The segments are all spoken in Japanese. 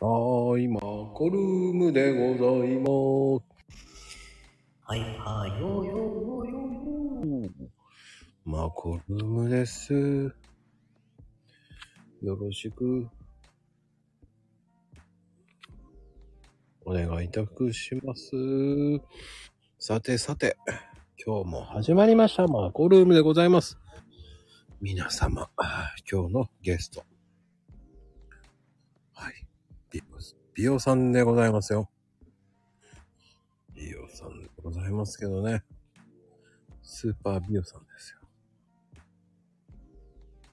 はい、マコルームでございます。はいはい、よーよーよーよーよマコルームです。よろしく。お願いいたくします。さてさて、今日も始まりました。マコルームでございます。皆様、今日のゲスト。美容さんでございますよ。美容さんでございますけどね。スーパー美容さんですよ。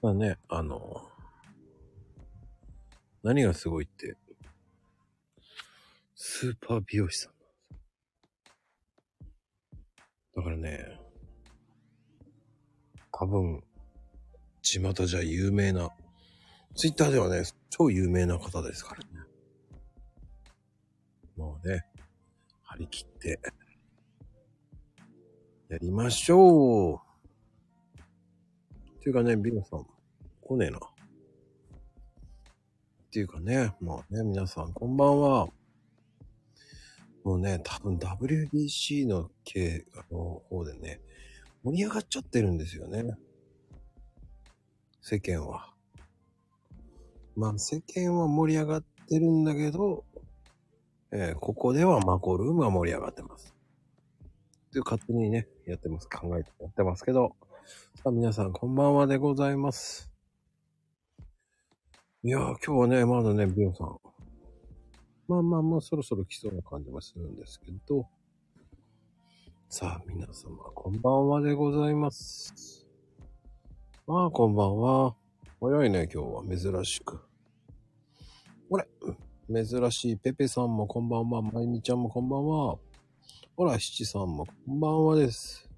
まあね、あの、何がすごいって、スーパー美容師さん。だからね、多分、巷じゃ有名な、ツイッターではね、超有名な方ですからね。もうね、張り切って、やりましょう。ていうかね、ビノさん、来ねえな。っていうかね、まあね、皆さんこんばんは。もうね、多分 WBC の系の方でね、盛り上がっちゃってるんですよね。世間は。まあ世間は盛り上がってるんだけど、えーここではマコルームが盛り上がってます。っていう勝手にね、やってます。考えてやってますけど。さあ皆さんこんばんはでございます。いやー今日はね、まだね、ビオさん。まあまあまあそろそろ来そうな感じもするんですけど。さあ皆様こんばんはでございます。まあこんばんは。早いね今日は珍しく。これ、珍しいペペさんもこんばんは。まゆみちゃんもこんばんは。ほら、七さんもこんばんはです。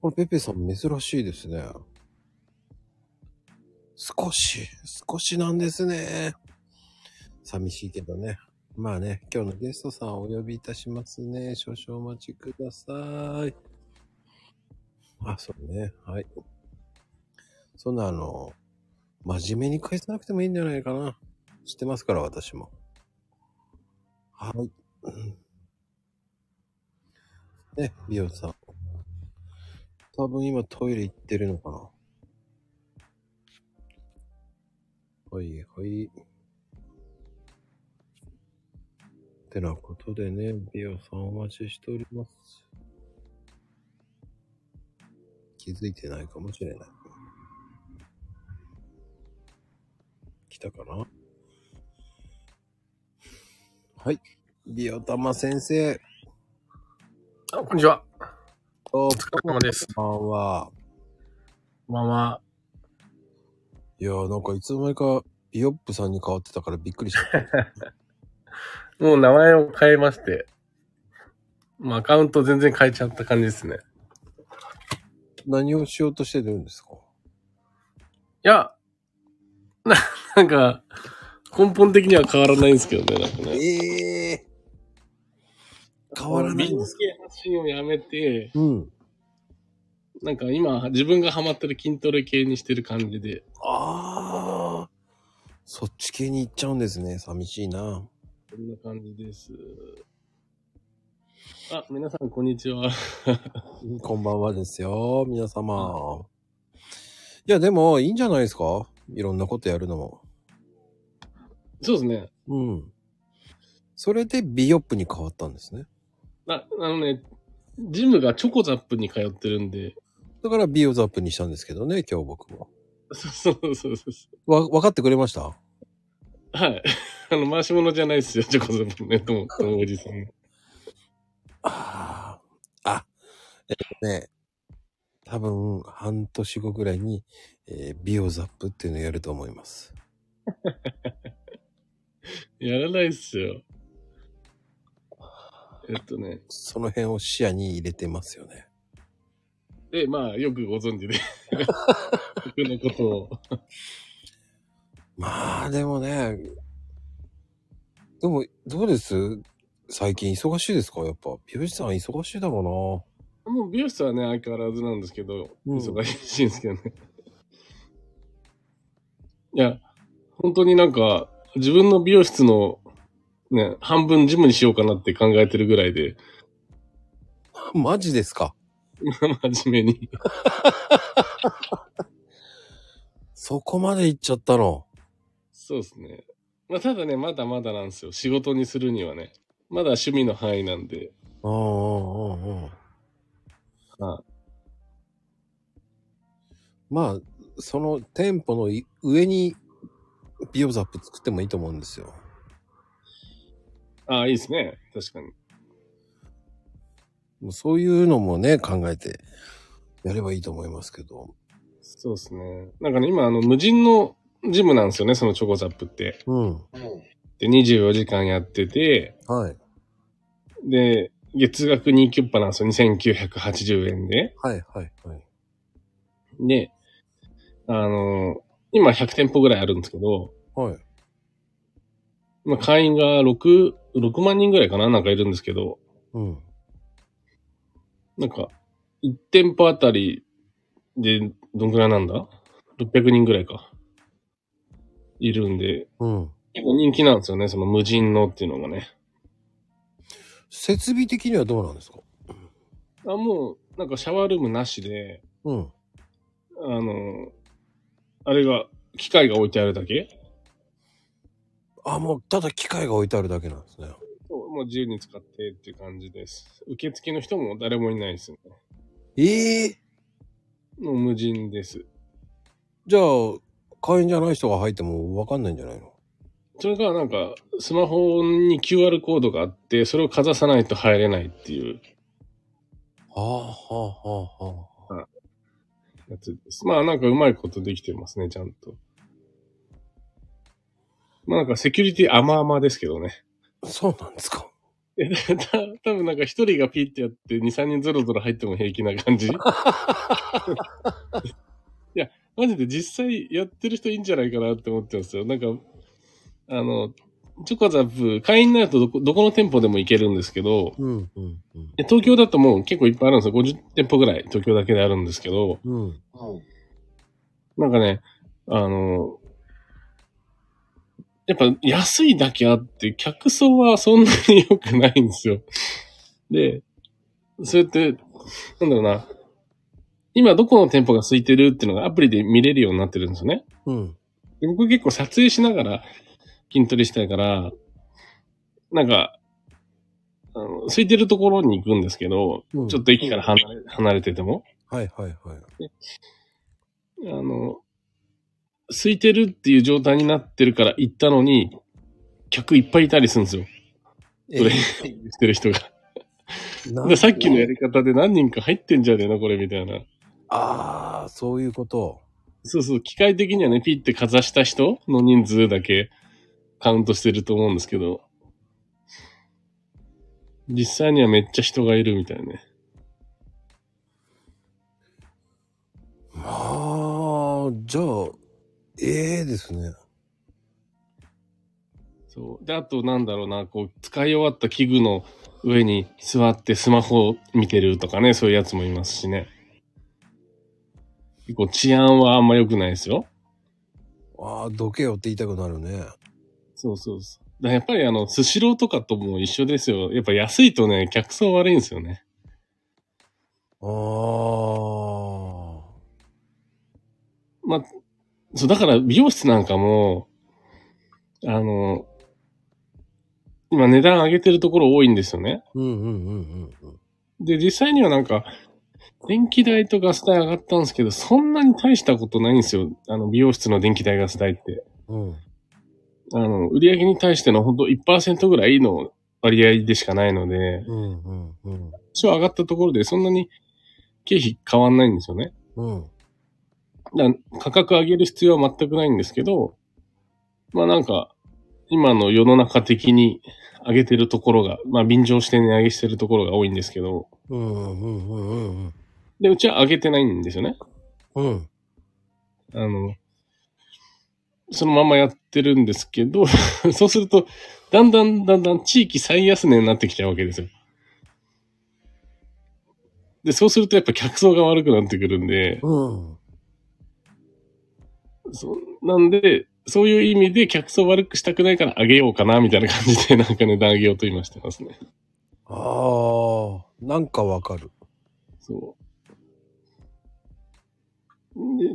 これ、ペペさん珍しいですね。少し、少しなんですね。寂しいけどね。まあね、今日のゲストさんをお呼びいたしますね。少々お待ちください。あ、そうね。はい。そんなあの、真面目に返さなくてもいいんじゃないかな。知ってますから、私も。はい。うんね、美容さん。多分今トイレ行ってるのかな。はいはい。てなことでね、美容さんお待ちしております。気づいてないかもしれない。来たかな？はい。美容玉先生。あ、こんにちは。おお疲れ様です。こんばんは。こんばんは。いやーなんかいつの間にかビヨップさんに変わってたからびっくりした。もう名前を変えまして。まあ、アカウント全然変えちゃった感じですね。何をしようとしてるんですか？いや、な、なんか、根本的には変わらないんですけどね、なんかね。ええー。変わらないんですか系発信をやめて、うん。なんか今、自分がハマってる筋トレ系にしてる感じで、ああ。そっち系に行っちゃうんですね。寂しいな。こんな感じです。あ、皆さん、こんにちは。こんばんはですよ。皆様。いや、でも、いいんじゃないですか？いろんなことやるのも。そうですね。うん。それでビヨップに変わったんですね。あ、あのね、ジムがチョコザップに通ってるんで、だからビオザップにしたんですけどね、今日僕も。そうそうそうそう。わ、分かってくれました？はい。あの、回し物じゃないっすよ、チョコザップね、とも、ともおじさん。ああ。あ、えっとね、多分、半年後ぐらいに、えービオザップっていうのをやると思います。やらないっすよ。えっとね。その辺を視野に入れてますよね。で、まあ、よくご存知で。僕のことを。まあ、でもね、でも、どうです？最近忙しいですか？やっぱ。美容師さん忙しいだろもう美容室はね、相変わらずなんですけど、うん忙しいんですけどね。いや、本当になんか、自分の美容室のね、半分ジムにしようかなって考えてるぐらいで、マジですか？真面目に。そこまで行っちゃったの？そうですね。まあ、ただね、まだまだなんですよ。仕事にするにはね。まだ趣味の範囲なんで。うんうんうんうん。あまあ、その店舗のい上にビオザップ作ってもいいと思うんですよ。あ、いいですね。確かに。もうそういうのもね、考えてやればいいと思いますけど。そうですね。なんかね、今、あの、無人のジムなんですよね、そのチョコザップって。うん。で、24時間やってて、はい。で、月額2キュッパなんですよ。2980円で。はいはいはい。で、あの、今100店舗ぐらいあるんですけど、はい。今会員が6、6万人ぐらいかななんかいるんですけど、うん。なんか、1店舗あたりで、どんくらいなんだ ?600 人ぐらいか。いるんで、うん。結構人気なんですよね、その無人のっていうのがね。設備的にはどうなんですか？あ、もう、なんかシャワールームなしで、うん。あの、あれが、機械が置いてあるだけ？あ、もうただ機械が置いてあるだけなんですね。そうもう自由に使ってっていう感じです。受付の人も誰もいないですね。ええ？もう無人です。じゃあ、会員じゃない人が入ってもわかんないんじゃないの？それがなんか、スマホに QR コードがあって、それをかざさないと入れないっていうはあはあはあはあ。やつです。まあなんかうまいことできてますね、ちゃんと。まあなんかセキュリティ甘々ですけどね。そうなんですか？え、た多分なんか一人がピッてやって2、3人ゾロゾロ入っても平気な感じ？いや、マジで実際やってる人いいんじゃないかなって思ってますよ。なんか、あの、チョコザップ、会員になるとどこ、どこの店舗でも行けるんですけど、うんうんうん。で東京だともう結構いっぱいあるんですよ。50店舗ぐらい東京だけであるんですけど、うん。なんかね、あの、やっぱ安いだけあって、客層はそんなに良くないんですよ。で、そうやって、なんだろうな、今どこの店舗が空いてるっていうのがアプリで見れるようになってるんですよね。うん。で僕結構撮影しながら筋トレしたいから、なんか、あの空いてるところに行くんですけど、うんちょっと駅から離れ離れてても、はいはいはい。あの、空いてるっていう状態になってるから行ったのに、客いっぱいいたりするんですよ。それ、してる人が。さっきのやり方で何人か入ってんじゃねえのこれみたいな。ああ、そういうこと。そうそう、機械的にはね、ピッてかざした人の人数だけカウントしてると思うんですけど、実際にはめっちゃ人がいるみたいね。まあ、じゃあ、ええですね。そう。で、あとなんだろうな、こう、使い終わった器具の上に座ってスマホを見てるとかね、そういうやつもいますしね。結構治安はあんま良くないですよ。ああ、どけよって言いたくなるね。そうそうそう。だやっぱりあの、スシローとかとも一緒ですよ。やっぱ安いとね、客層悪いんですよね。ああ。まあ、そう、だから美容室なんかも、あの、今値段上げてるところ多いんですよね。うんうんうんうんうん。で、実際にはなんか、電気代とガス代上がったんですけど、そんなに大したことないんですよ。あの、美容室の電気代、ガス代って。うん。あの、売上に対してのほんと1%ぐらいの割合でしかないので、うんうんうん。少上がったところでそんなに経費変わんないんですよね。うん。だ価格上げる必要は全くないんですけど、まあなんか、今の世の中的に上げてるところが、まあ便乗して値上げしてるところが多いんですけど、うんうんうんうんうん。で、うちは上げてないんですよね。うん。あの、そのままやってるんですけど、そうすると、だんだんだんだん地域最安値になってきちゃうわけですよ。で、そうするとやっぱ客層が悪くなってくるんで、うん。そうなんで、そういう意味で客層悪くしたくないから上げようかな、みたいな感じで なんか値段上げようと今してますね。ああ、なんかわかる。そう。で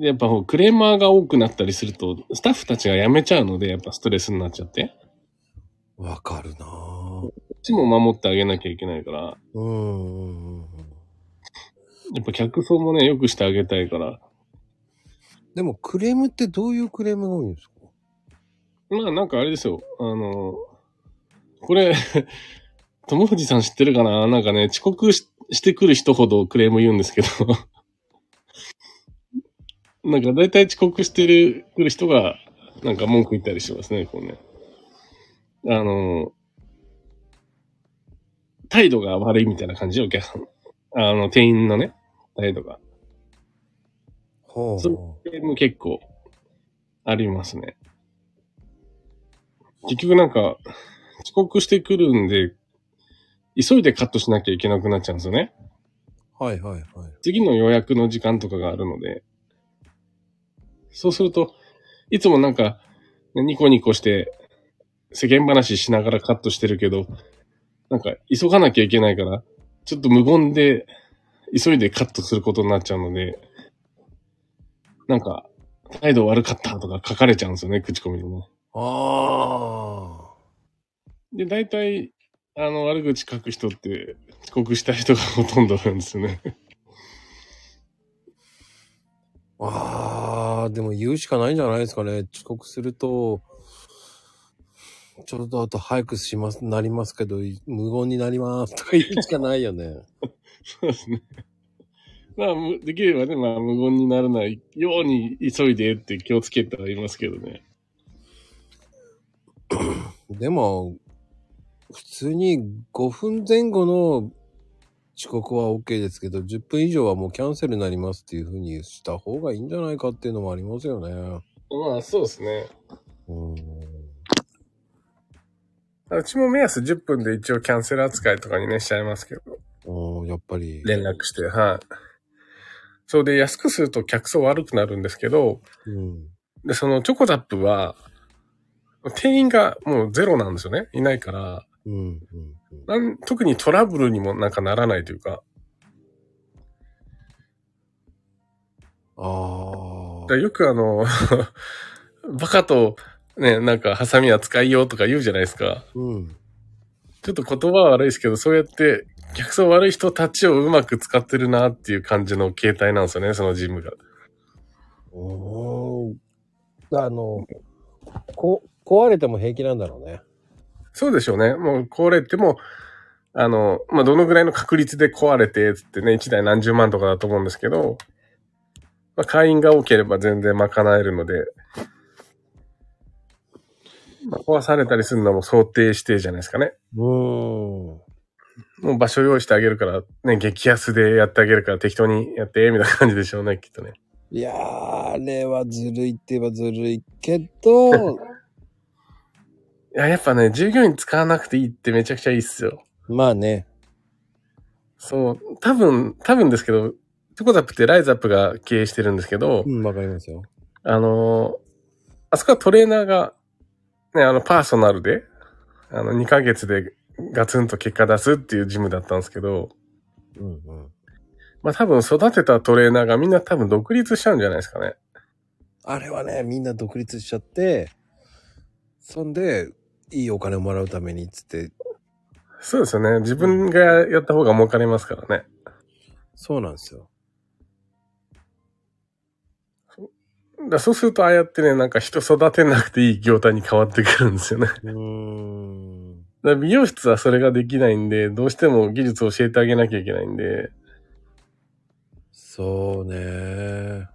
やっぱクレーマーが多くなったりすると、スタッフたちが辞めちゃうので、やっぱストレスになっちゃって。わかるなぁこっちも守ってあげなきゃいけないから、うん。やっぱ客層もね、良くしてあげたいから。でもクレームってどういうクレームが多いんですか？まあなんかあれですよ。あの、これ、友藤さん知ってるかな？なんかね、遅刻ししてくる人ほどクレーム言うんですけど。なんか大体遅刻してる、来る人が、なんか文句言ったりしますね、こうね。あの、態度が悪いみたいな感じお客さん。あの、店員のね、態度が。ほうそクレーム結構ありますね。結局なんか、遅刻してくるんで、急いでカットしなきゃいけなくなっちゃうんですよね。はいはいはい。次の予約の時間とかがあるので。そうすると、いつもなんか、ニコニコして、世間話しながらカットしてるけど、なんか、急がなきゃいけないから、ちょっと無言で、急いでカットすることになっちゃうので、なんか、態度悪かったとか書かれちゃうんですよね、口コミでね。あで、大体、あの、悪口書く人って、遅刻した人がほとんどなんですよね。あ。ああ、でも言うしかないんじゃないですかね。遅刻すると、ちょっとあと早くします、なりますけど、無言になりますとか言うしかないよね。そうですね。まあ、むできればね、まあ、無言にならないように急いでって気をつけてはいますけどね。でも、普通に5分前後の遅刻は OK ですけど、10分以上はもうキャンセルになりますっていう風にした方がいいんじゃないかっていうのもありますよね。まあ、そうですね。うん。うちも目安10分で一応キャンセル扱いとかにね、しちゃいますけど。うん、やっぱり。連絡して、はい。そうで、安くすると客層悪くなるんですけど、うん。で、そのチョコザップは、店員がもうゼロなんですよね。いないから、うん。うん。なん特にトラブルにもなんかならないというか、あだからよくあの、バカとね、なんかハサミは使いようとか言うじゃないですか。あ。うん。ちょっと言葉は悪いですけど、そうやって客層悪い人たちをうまく使ってるなっていう感じの形態なんですよね、そのジムが。うーん。あの、こ、壊れても平気なんだろうね。そうでしょうね。もう壊れても、あの、まあ、どのぐらいの確率で壊れて、つってね、1台何十万とかだと思うんですけど、まあ、会員が多ければ全然賄えるので、まあ、壊されたりするのも想定してじゃないですかね。う。もう場所用意してあげるから、ね、激安でやってあげるから適当にやって、みたいな感じでしょうね、きっとね。いやー、あれはずるいって言えばずるいけど、いや、やっぱね、従業員使わなくていいってめちゃくちゃいいっすよ。まあね。そう、多分、多分ですけど、チョコザップってライズアップが経営してるんですけど、うん、わかりますよ。あのーあそこはトレーナーが、ね、あの、パーソナルで、あの、2ヶ月でガツンと結果出すっていうジムだったんですけど、うんうん。まあ多分育てたトレーナーがみんな多分独立しちゃうんじゃないですかね。あれはね、みんな独立しちゃって、そんで、いいお金をもらうためにっつって、そうですよね。自分がやった方が儲かりますからね。そうなんですよ。だそうするとああやってね、なんか人育てなくていい業態に変わってくるんですよね。うーん。ら美容室はそれができないんで、どうしても技術を教えてあげなきゃいけないんで、そうね。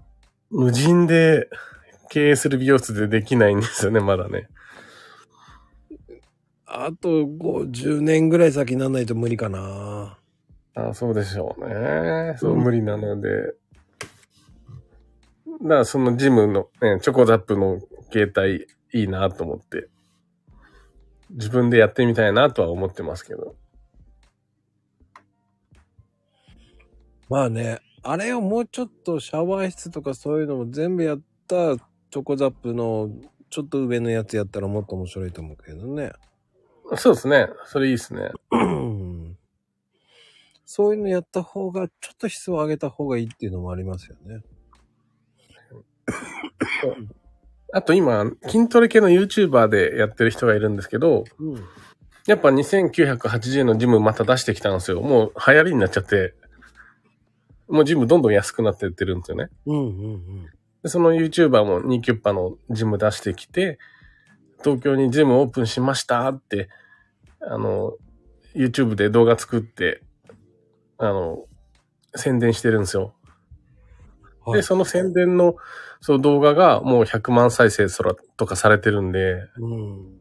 無人で経営する美容室でできないんですよね、まだね。あと50年ぐらい先にならないと無理かな。あそうでしょうね。そう、うん無理なので。だからそのジムのね、チョコザップの携帯いいなと思って、自分でやってみたいなとは思ってますけど。まあね、あれをもうちょっとシャワー室とかそういうのも全部やったチョコザップのちょっと上のやつやったらもっと面白いと思うけどね。そうですね。それいいですね。うんそういうのやった方が、ちょっと質を上げた方がいいっていうのもありますよね。あと今、筋トレ系の YouTuber でやってる人がいるんですけど、うん。やっぱ2980円のジムまた出してきたんですよ。もう流行りになっちゃって、もうジムどんどん安くなってってるんですよね。うんうんでその YouTuber も2キュッパのジム出してきて、東京にジムオープンしましたって、あの、YouTube で動画作って、あの、宣伝してるんですよ。うん。はいで、。その宣伝の、その動画がもう100万再生そらとかされてるんで、うん。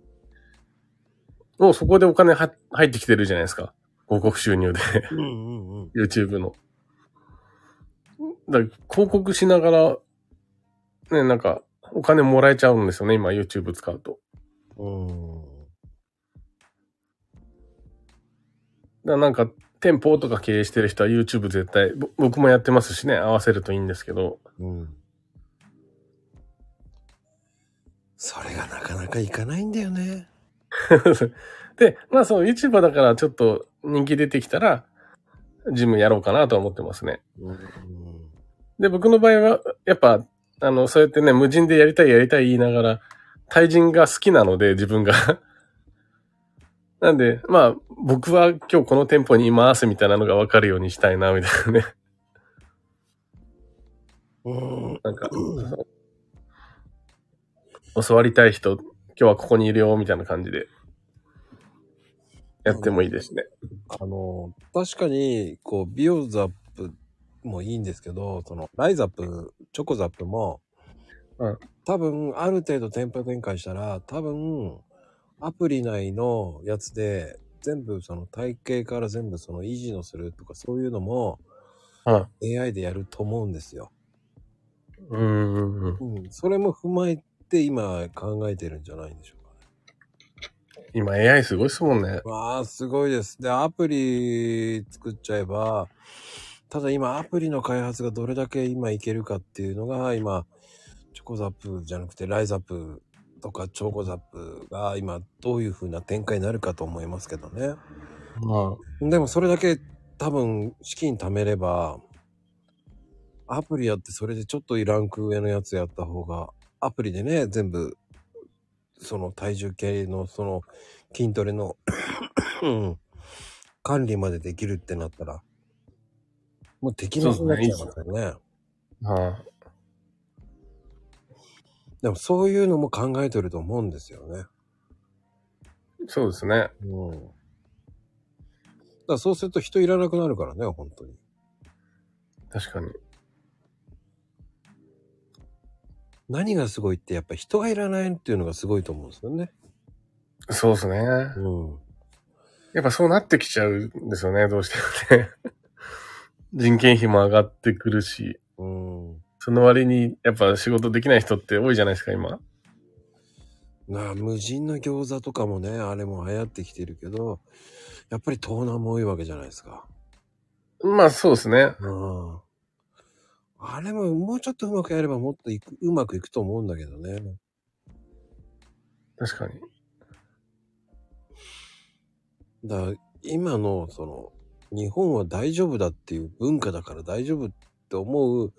もうそこでお金は入ってきてるじゃないですか。広告収入で、うんうんうん。YouTube の。だ広告しながら、ね、なんか、お金もらえちゃうんですよね、今 YouTube 使うと。うん。なんか、店舗とか経営してる人は YouTube 絶対、ぼ僕もやってますしね、合わせるといいんですけど。うん。それがなかなかいかないんだよね。で、まあそう、YouTuber だからちょっと人気出てきたら、ジムやろうかなとは思ってますね。うん。で、僕の場合は、やっぱ、あの、そうやってね、無人でやりたいやりたい言いながら、対人が好きなので、自分が。なんで、まあ、僕は今日この店舗にいますみたいなのが分かるようにしたいな、みたいなね。うん。なんか、教わりたい人、今日はここにいるよ、みたいな感じで、やってもいいですね。あの、確かに、こう、ビオザップもいいんですけど、その、ライザップ、チョコザップも、うん多分、ある程度店舗展開したら、多分、アプリ内のやつで、全部その体型から全部その維持のするとかそういうのもうん。AI でやると思うんですよ。うーん。うん。それも踏まえて今考えてるんじゃないんでしょうかね。今 AI すごいっすもんね。わあ、すごいです。で、アプリ作っちゃえば、ただ今アプリの開発がどれだけ今いけるかっていうのが今、コザップじゃなくてライザップとかチョコザップが今どういう風な展開になるかと思いますけどね。までもそれだけ多分資金貯めれば、アプリやってそれでちょっとランク上のやつやった方が、アプリでね、全部、その体重計のその筋トレのうん管理までできるってなったら、もう敵のになっちゃいますよね。あ、はでもそういうのも考えてると思うんですよね。い。そうですね。うん。だからそうすると人いらなくなるからね、本当に。確かに。何がすごいってやっぱ人がいらないっていうのがすごいと思うんですよね。そうですね。うん。やっぱそうなってきちゃうんですよね、どうしてもね。人件費も上がってくるし、うん。その割にやっぱ仕事できない人って多いじゃないですか、今。なあ、無人の餃子とかもね、あれも流行ってきてるけど、やっぱり盗難も多いわけじゃないですか。まあそうですね。うん。あれももうちょっとうまくやればもっといくうまくいくと思うんだけどね。確かに。だから今のその日本は大丈夫だっていう文化だから大丈夫って思う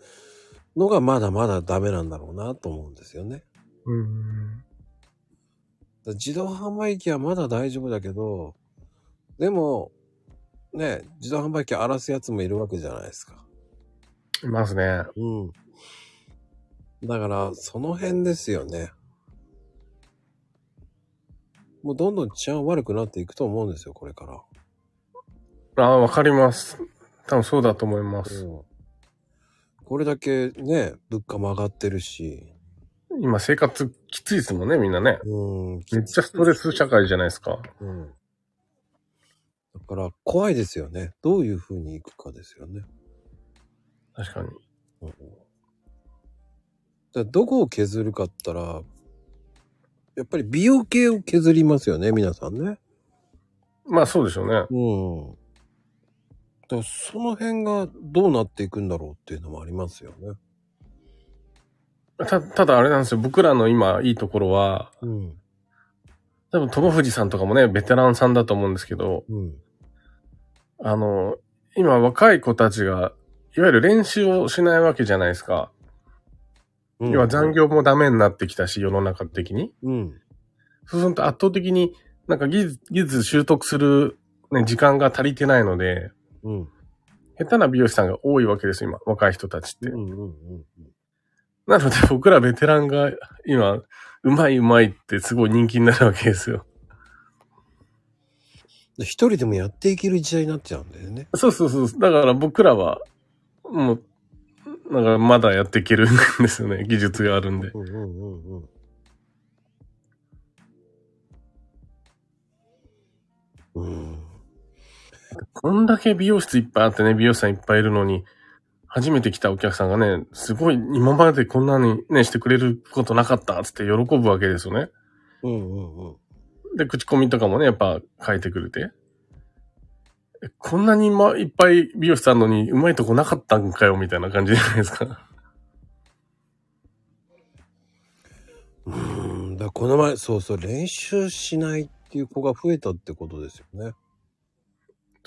のがまだまだダメなんだろうなと思うんですよね。うん。自動販売機はまだ大丈夫だけど、でも、ね、自動販売機荒らすやつもいるわけじゃないですか。いますね。うん。だから、その辺ですよね。もうどんどん治安悪くなっていくと思うんですよ、これから。ああ、わかります。多分そうだと思います。うん。これだけね、物価も上がってるし、今生活きついですもんね、みんなね。うん。めっちゃストレス社会じゃないですか。うん。だから、怖いですよね。どういう風にいくかですよね。確かに。うん。だどこを削るかったら、やっぱり美容系を削りますよね、皆さんね。まあそうでしょうね。うん。だその辺がどうなっていくんだろうっていうのもありますよね。た、ただあれなんですよ。僕らの今いいところは、うん。多分友藤さんとかもね、ベテランさんだと思うんですけど、うん。あの、今若い子たちが、いわゆる練習をしないわけじゃないですか。うん。要は残業もダメになってきたし、世の中的に。うん。そうすると圧倒的になんか技術、技術習得する、ね、時間が足りてないので、うん。下手な美容師さんが多いわけですよ、今。若い人たちって。うん。うん。なので僕らベテランが今、うまいうまいってすごい人気になるわけですよ。一人でもやっていける時代になっちゃうんだよね。そうそうそう。だから僕らは、もう、なんかまだやっていけるんですよね。技術があるんで。うんうんうんうん。うん。こんだけ美容室いっぱいあってね、美容師さんいっぱいいるのに、初めて来たお客さんがね、すごい今までこんなにね、してくれることなかったっつって喜ぶわけですよね。うんうんうん。で、口コミとかもね、やっぱ書いてくれて。えこんなにまいっぱい美容師あんのに、うまいとこなかったんかよ、みたいな感じじゃないですか。うん。だこの前、そうそう、練習しないっていう子が増えたってことですよね。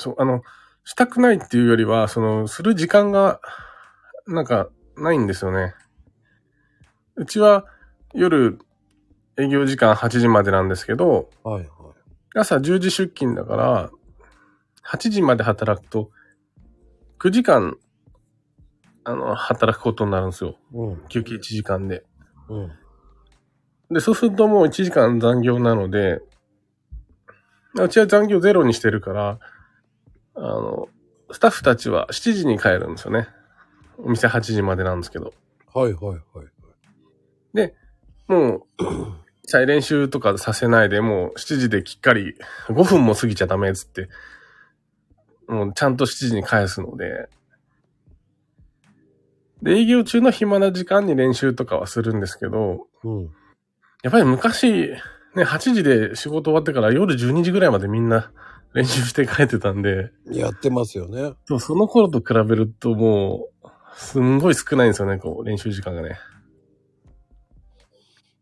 そう、あの、したくないっていうよりは、その、する時間が、なんか、ないんですよね。うちは、夜、営業時間8時までなんですけど、はいはい。朝10時出勤だから、8時まで働くと、9時間、あの、働くことになるんですよ。うん。休憩1時間で。うん。で、そうするともう1時間残業なので、うちは残業ゼロにしてるから、あの、スタッフたちは7時に帰るんですよね。お店8時までなんですけど。はいはいはい。もう、再練習とかさせないで、もう7時できっかり5分も過ぎちゃダメっつって、もうちゃんと7時に返すので、で、営業中の暇な時間に練習とかはするんですけど、うん。やっぱり昔、ね、8時で仕事終わってから夜12時ぐらいまでみんな練習して帰ってたんで、やってますよね。そうその頃と比べるともう、すんごい少ないんですよね、こう、練習時間がね。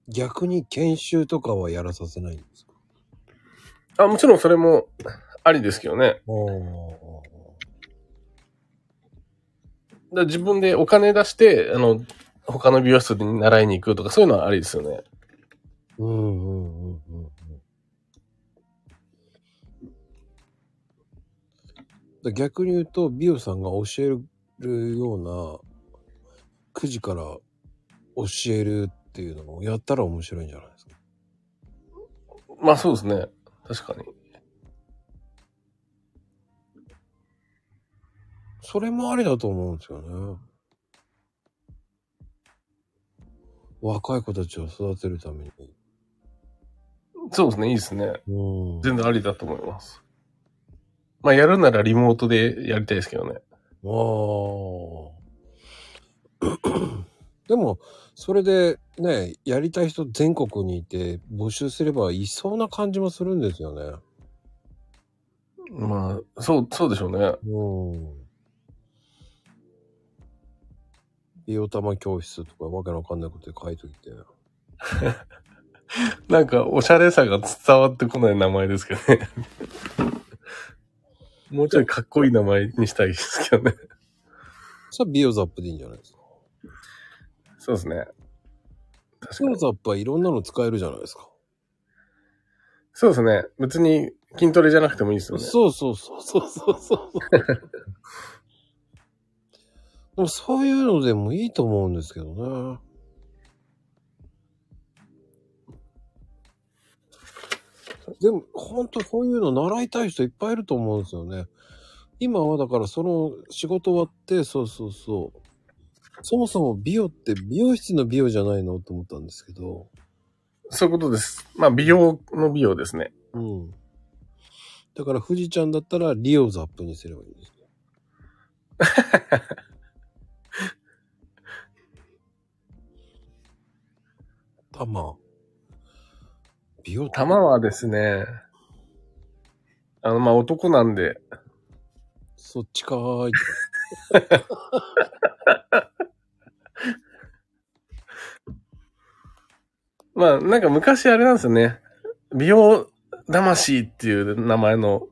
逆に研修とかはやらさせないんですか？あ、もちろんそれもありですけどね。おだ自分でお金出して、あの、他の美容室に習いに行くとか、そういうのはありですよね。うんうんうんうん逆に言うと、美容さんが教えるような、9時から教えるっていうのをやったら面白いんじゃないですか？まあそうですね。確かに。それもありだと思うんですよね。若い子たちを育てるために。そうですね、いいですね。うん。全然ありだと思います。まあやるならリモートでやりたいですけどね。ああ。でも、それでね、やりたい人全国にいて募集すればいそうな感じもするんですよね。まあ、そう、そうでしょうね。うん。美容玉教室とかわけのわかんないことで書いといて。なんか、おしゃれさが伝わってこない名前ですけどね。もうちょいかっこいい名前にしたいですけどね。それは美容ザップでいいんじゃないですか？そうですね。確かに。美容ザップはいろんなの使えるじゃないですか。そうですね。別に筋トレじゃなくてもいいですよね。そうそうそうそうそうそう。でもそういうのでもいいと思うんですけどね。でも、本当そういうの習いたい人いっぱいいると思うんですよね。今はだからその仕事終わって、そうそうそう。そもそも美容って美容室の美容じゃないのと思ったんですけど。そういうことです。まあ、美容の美容ですね。うん。だから富士ちゃんだったらリオザップにすればいいんですよ。玉。美容玉はですね、あの、まあ、男なんで、そっちかーい。まあ、なんか昔あれなんですよね。美容魂っていう名前の、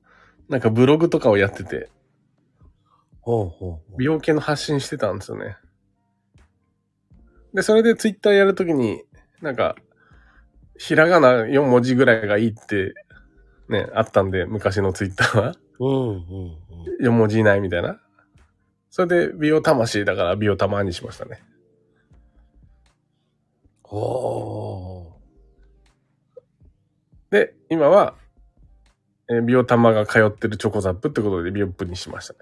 なんかブログとかをやってて、ほうほうほう。美容系の発信してたんですよね。で、それでツイッターやるときに、なんか、ひらがな4文字ぐらいがいいって、ね、あったんで、昔のツイッターは。うんうんうん。4文字以内みたいな。それで、美容魂だから美容玉にしましたね。ほで、今は、えー美容玉が通ってるチョコザップってことで美容ップにしましたね。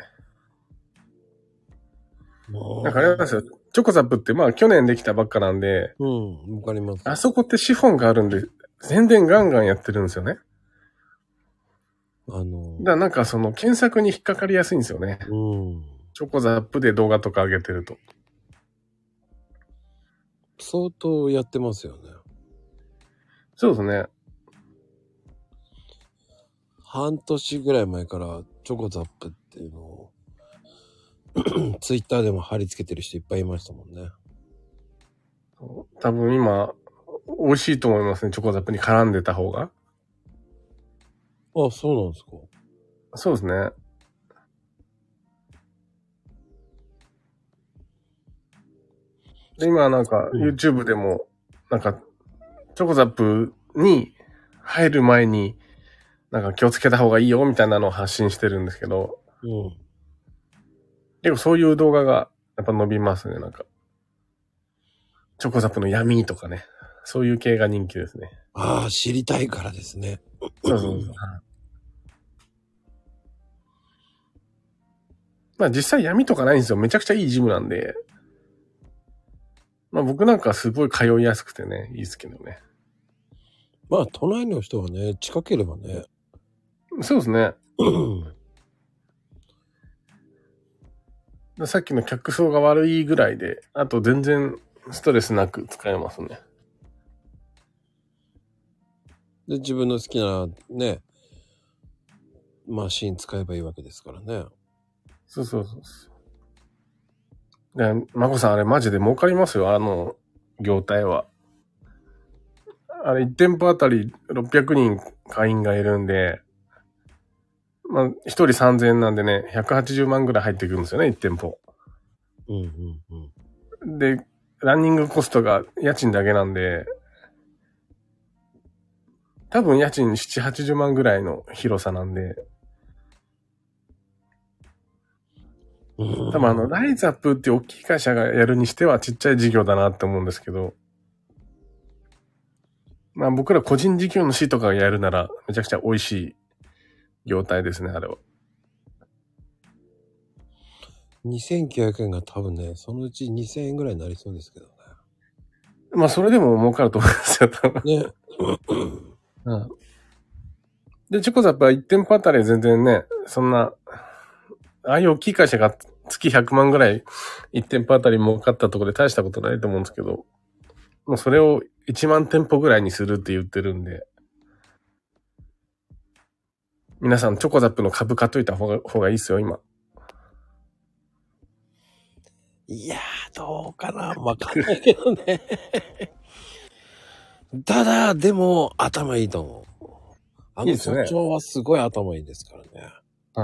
う。なんかあれなんですよ。チョコザップってまあ去年できたばっかなんで、うん、わかります。あそこってシフォンがあるんで、全然ガンガンやってるんですよね。あのだか、らなんかその検索に引っかかりやすいんですよね。うん。チョコザップで動画とか上げてると。相当やってますよね。そうですね。半年ぐらい前からチョコザップっていうのを ツイッターでも貼り付けてる人いっぱいいましたもんね。多分今、美味しいと思いますね。チョコザップに絡んでた方が。あ、そうなんですか。そうですね。で今なんかうん YouTube でも、なんか、チョコザップに入る前に、なんか気をつけた方がいいよみたいなのを発信してるんですけど、うん。結構そういう動画がやっぱ伸びますね、なんか。チョコザップの闇とかね。そういう系が人気ですね。ああ、知りたいからですね。そうそうそう。まあ実際闇とかないんですよ。めちゃくちゃいいジムなんで。まあ僕なんかすごい通いやすくてね、いいですけどね。まあ、都内の人はね、近ければね。そうですね。さっきの客層が悪いぐらいで、あと全然ストレスなく使えますね。で、自分の好きなね、マシン使えばいいわけですからね。そうそうそう。で、まこさんあれマジで儲かりますよ、あの業態は。あれ1店舗あたり600人会員がいるんで、まあ、1人3000円なんでね、180万ぐらい入ってくるんですよね、1店舗。うんうんうん。で、ランニングコストが家賃だけなんで、多分家賃7、80万ぐらいの広さなんで、うん多分あの、ライズアップって大きい会社がやるにしてはちっちゃい事業だなって思うんですけど、まあ僕ら個人事業主とかがやるならめちゃくちゃ美味しい業態ですね、あれは。2900円が多分ね、そのうち2000円ぐらいになりそうですけどまあそれでも儲かると思いますよ、多分。ね。ね。うん。で、チョコザップは1店舗あたり全然ね、そんな、ああいう大きい会社が月100万ぐらい1店舗あたり儲かったところで大したことないと思うんですけど、もうそれを1万店舗ぐらいにするって言ってるんで、皆さんチョコザップの株買っといた方が方がいいですよ、今。いやー、どうかなわかんないけどね。ただ、でも、頭いいと思う。あのですね社長はすごい頭いいですからね。う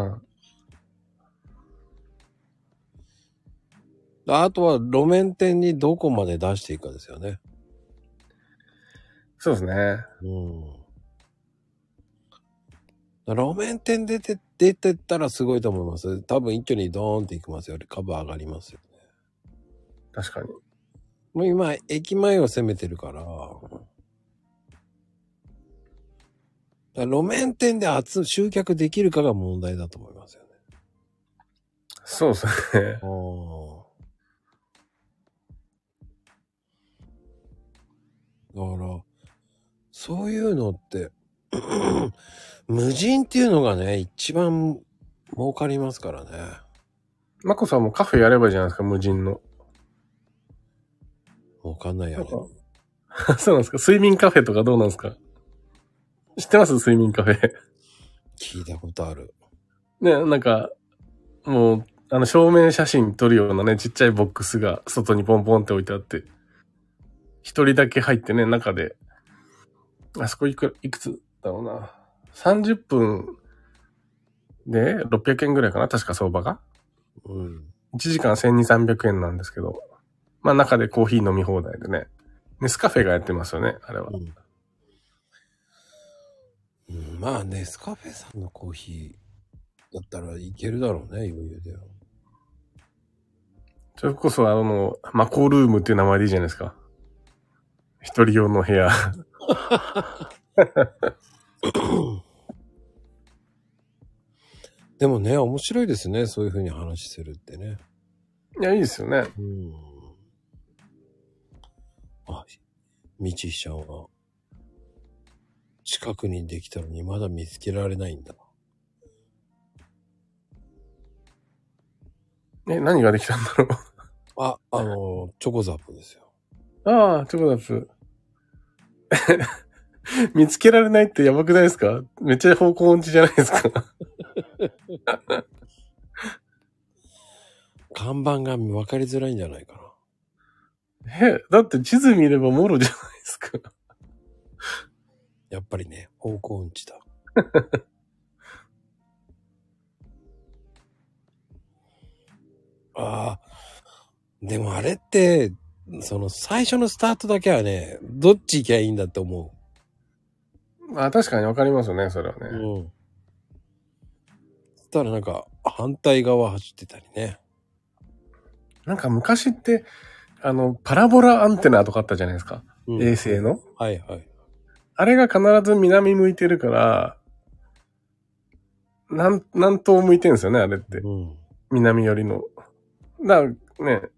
ん。あとは、路面店にどこまで出していくかですよね。そうですね。うん。路面店出て、出てったらすごいと思います。多分一挙にドーンっていきますよ。株上がりますよね。確かに。もう今、駅前を攻めてるから、だから路面店で集、集客できるかが問題だと思いますよね。そうですね。だから、そういうのって、無人っていうのがね、一番儲かりますからね。マコさんもカフェやればいいじゃないですか、無人の。儲かんないやなんね。か そうなんですか？睡眠カフェとかどうなんですか？知ってます？睡眠カフェ。聞いたことある。ね、なんか、もう、あの、照明写真撮るようなね、ちっちゃいボックスが外にポンポンって置いてあって、一人だけ入ってね、中であそこいく、いくつだろうな。30分で600円ぐらいかな確か相場が。うん。1時間1200、300円なんですけど。まあ中でコーヒー飲み放題でね。ネスカフェがやってますよね、あれは。うん。うん、まあ、ネスカフェさんのコーヒーだったらいけるだろうね、余裕で。それこそあの、マコールームっていう名前でいいじゃないですか。一人用の部屋。でもね、面白いですね、そういう風に話するってね。いや、いいですよね。うん。あ、みちひちゃんは、近くにできたのにまだ見つけられないんだ。え、何ができたんだろあ、あの、チョコザップですよ。う。ああ、チョコザップ。見つけられないってやばくないですか？めっちゃ方向音痴じゃないですか？看板が分かりづらいんじゃないかな。え、だって地図見ればもろじゃないですか？やっぱりね、方向音痴だ。ああ、でもあれって、その最初のスタートだけはね、どっち行きゃいいんだって思まあ確かにわかりますよね、それはう。ね。うん。そしたらなんか反対側走ってたりね。なんか昔って、あの、パラボラアンテナとかあったじゃないですか。うん衛星の。はいはい。あれが必ず南向いてるから、南、南東向いてるんですよね、あれって。うん。南寄りの。だからね、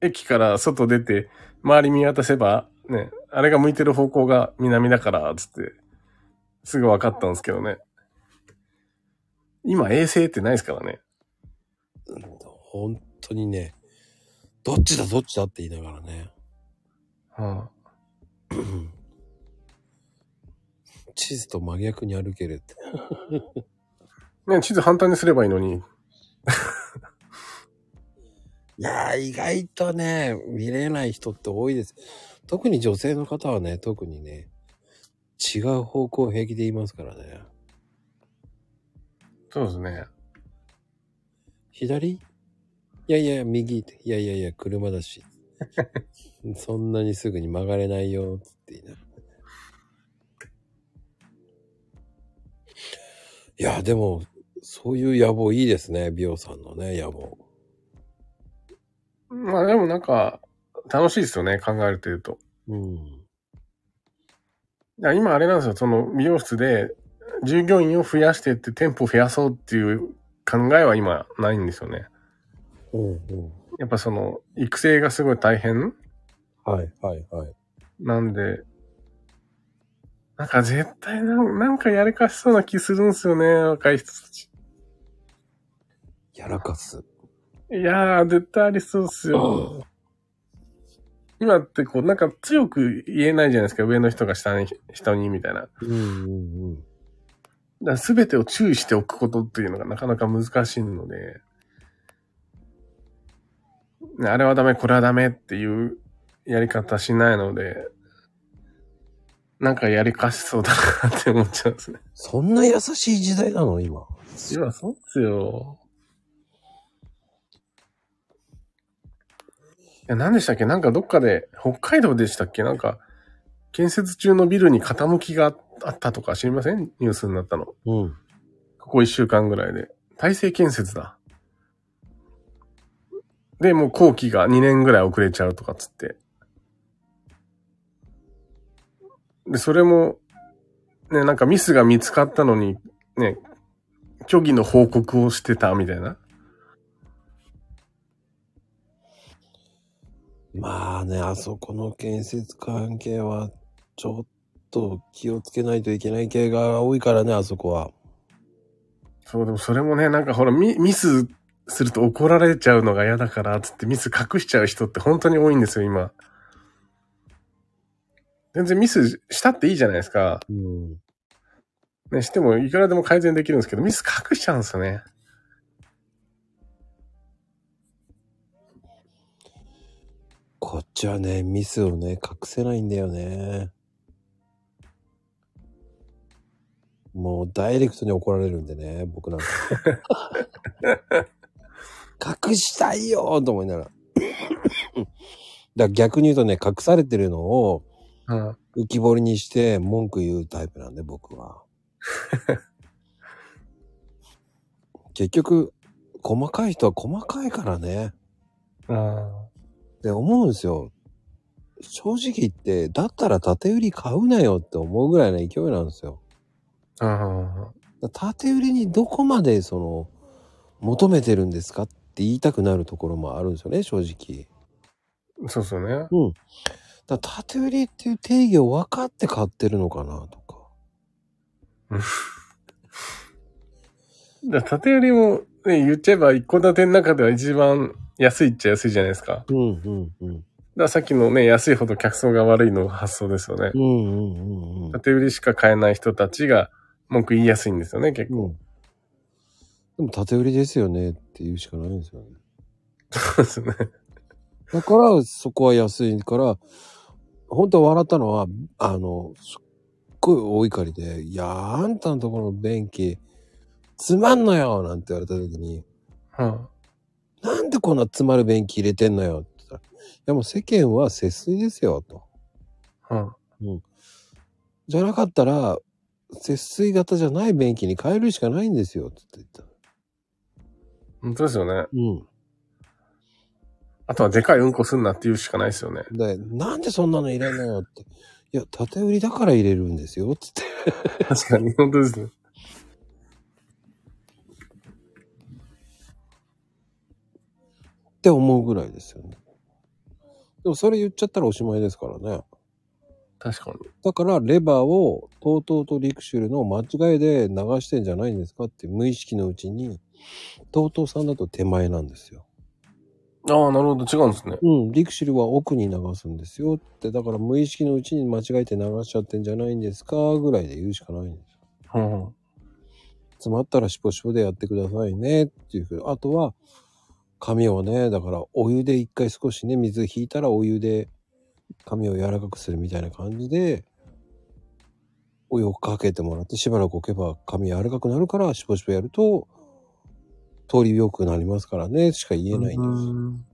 駅から外出て、周り見渡せば、ね、あれが向いてる方向が南だから、つって、すぐ分かったんですけどね。今衛星ってないですからね。本当にね、どっちだどっちだって言いながらね。はうん地図と真逆に歩けるって。あ、ね、地図反対にすればいいのに。いやー、意外とね、見れない人って多いです。特に女性の方はね、特にね、違う方向平気で言いますからね。そうですね。左？いやいや、右って。いやいやいや、車だし。そんなにすぐに曲がれないよ、つって言いな。いや、でも、そういう野望いいですね、美容さんのね、野望。まあでもなんか、楽しいですよね、考えるというと。うん。今あれなんですよ、その美容室で従業員を増やしてって店舗を増やそうっていう考えは今ないんですよね。うんうん。やっぱその育成がすごい大変はいはいはい。なんで、なんか絶対なんなんかやりかしそうな気するんですよね、若い人たち。やらかす。いやー、絶対ありそうっすよ。今ってこう、なんか強く言えないじゃないですか、上の人が下に、人にみたいな。うんうんうん。だから全てを注意しておくことっていうのがなかなか難しいので、ねあれはダメ、これはダメっていうやり方しないので、なんかやりかしそうだなって思っちゃうんですね。そんな優しい時代なの今。今そうっすよ。や、何でしたっけ？なんかどっかで、北海道でしたっけ？なんか、建設中のビルに傾きがあったとか知りません？ニュースになったの。うん。ここ一週間ぐらいで。大成建設だ。で、もう工期が2年ぐらい遅れちゃうとかっつって。で、それも、ね、なんかミスが見つかったのに、ね、虚偽の報告をしてたみたいな。まあね、あそこの建設関係は、ちょっと気をつけないといけない系が多いからね、あそこは。そう、でもそれもね、なんかほら、ミミスすると怒られちゃうのが嫌だから、つってミス隠しちゃう人って本当に多いんですよ、今。全然ミスしたっていいじゃないですか。うん。ね、してもいくらでも改善できるんですけど、ミス隠しちゃうんですよね。こっちはね、ミスをね、隠せないんだよね。もうダイレクトに怒られるんでね、僕なんか。隠したいよと思いながら。だから逆に言うとね、隠されてるのをうん。浮き彫りにして文句言うタイプなんで、僕は。結局、細かい人は細かいからね。あって思うんですよ。正直言って、だったら縦売り買うなよって思うぐらいの勢いなんですよ。あ。あ縦売りにどこまでその、求めてるんですかって言いたくなるところもあるんですよね、正直。あ。そうですよね。うん。だ縦売りっていう定義を分かって買ってるのかなとか。じゃあ縦売りも、ね、言っちゃえば一戸建ての中では一番安いっちゃ安いじゃないですか。だかうんうんうん。らさっきのね、安いほど客層が悪いの発想ですよね。うんうんうんうん。縦売りしか買えない人たちが文句言いやすいんですよね、結構。うん。でも縦売りですよねって言うしかないんですよね。そうですね。だからそこは安いから、本当は笑ったのは、あの、すっごい大怒りで、いやー、あんたのところの便器、つまんのよなんて言われた時に、はなんでこんな詰まる便器入れてんのよ？って言ったら、いやもう世間は節水ですよ、と。あ、はじゃなかったら、節水型じゃない便器に変えるしかないんですよ、って言った。あ、本当ですよね。うん。あとはでかいうんこすんなって言うしかないですよね。で、なんでそんなの入れんのよって。いや、縦売りだから入れるんですよ、つって。確かに、本当ですね。って思うぐらいですよね。でもそれ言っちゃったらおしまいですからね。確かに。だからレバーを TOTO とリクシュルの間違いで流してんじゃないんですかって無意識のうちに TOTO さんだと手前なんですよ。ああ、なるほど。違うんですね。うん、リクシルは奥に流すんですよって、だから無意識のうちに間違えて流しちゃってんじゃないんですかぐらいで言うしかないんですよ。うん。詰まったらしぽしぽでやってくださいねっていうふうに。あとは、髪をね、だからお湯で一回少しね、水引いたらお湯で髪を柔らかくするみたいな感じで、お湯をかけてもらってしばらく置けば髪柔らかくなるから、しぽしぽやると、通り良くなりますからね、しか言えないんですよ。うん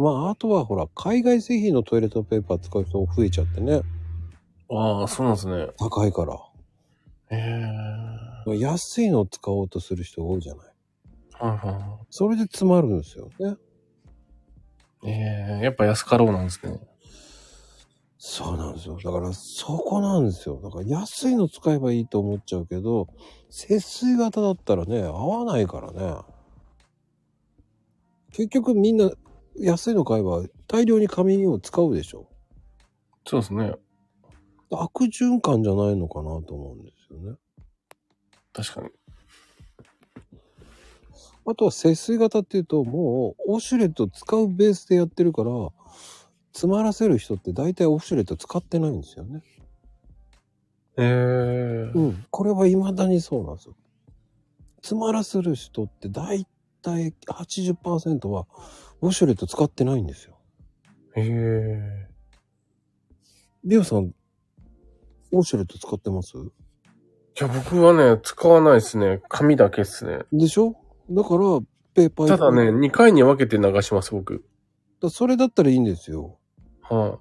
まあ、あとはほら、海外製品のトイレットペーパー使う人増えちゃってね。ああ、そうなんですね。高いから。へえ。安いのを使おうとする人が多いじゃない。はいはそれで詰まるんですよね。い。ええやっぱ安かろうなんですね。そうなんですよ。だから、そこなんですよ。だから、安いの使えばいいと思っちゃうけど、節水型だったらね、合わないからね。結局みんな安いの買えば大量に紙を使うでしょ。そうですね。悪循環じゃないのかなと思うんですよね。確かに。あとは節水型っていうと、もう、オシュレット使うベースでやってるから、詰まらせる人って大体オシュレット使ってないんですよね。ええうん。これは未だにそうなんですよ。詰まらせる人って大体80%はウォシュレット使ってないんですよ。ええビオさん、ウォシュレット使ってます？いや、僕はね、使わないですね。紙だけっすね。でしょ？だから、ペーパーただね、2回に分けて流します、僕。だそれだったらいいんですよ。は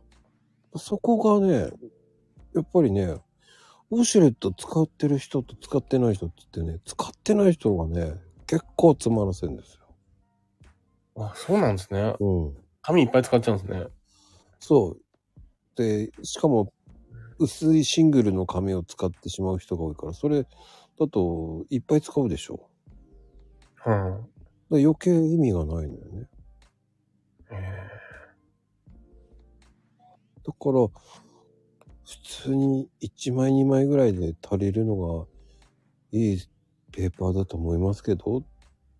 そこがね、やっぱりね、ウォシュレット使ってる人と使ってない人って言ってね、使ってない人がね、結構詰まらせるんですよ。い。あ、そうなんですね。うん。紙いっぱい使っちゃうんですね。そう。で、しかも、薄いシングルの紙を使ってしまう人が多いから、それだといっぱい使うでしょ。はだから余計意味がないのよね。い。えだから、普通に1枚2枚ぐらいで足りるのがいいペーパーだと思いますけどっ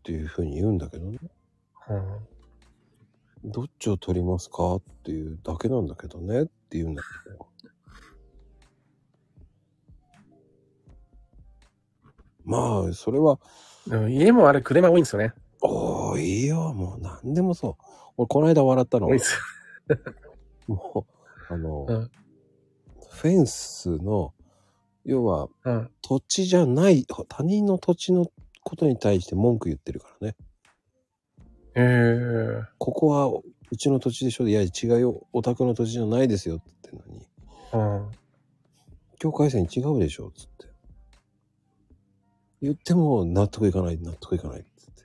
ていうふうに言うんだけどね。えはどっちを取りますかっていうだけなんだけどねって言うんだけど。まあ、それは、い。でも家もあれ、車多いんですよね。おー、いいよ、もう何でもそう。俺、この間笑ったの多いっす。もう、あの、うんフェンスの、要はうん。土地じゃない、他人の土地のことに対して文句言ってるからね。ええここはうちの土地でしょいや、違うよ。お宅の土地じゃないですよって言ってるのに。うん。境界線違うでしょつって。言っても納得いかない、納得いかないっつって。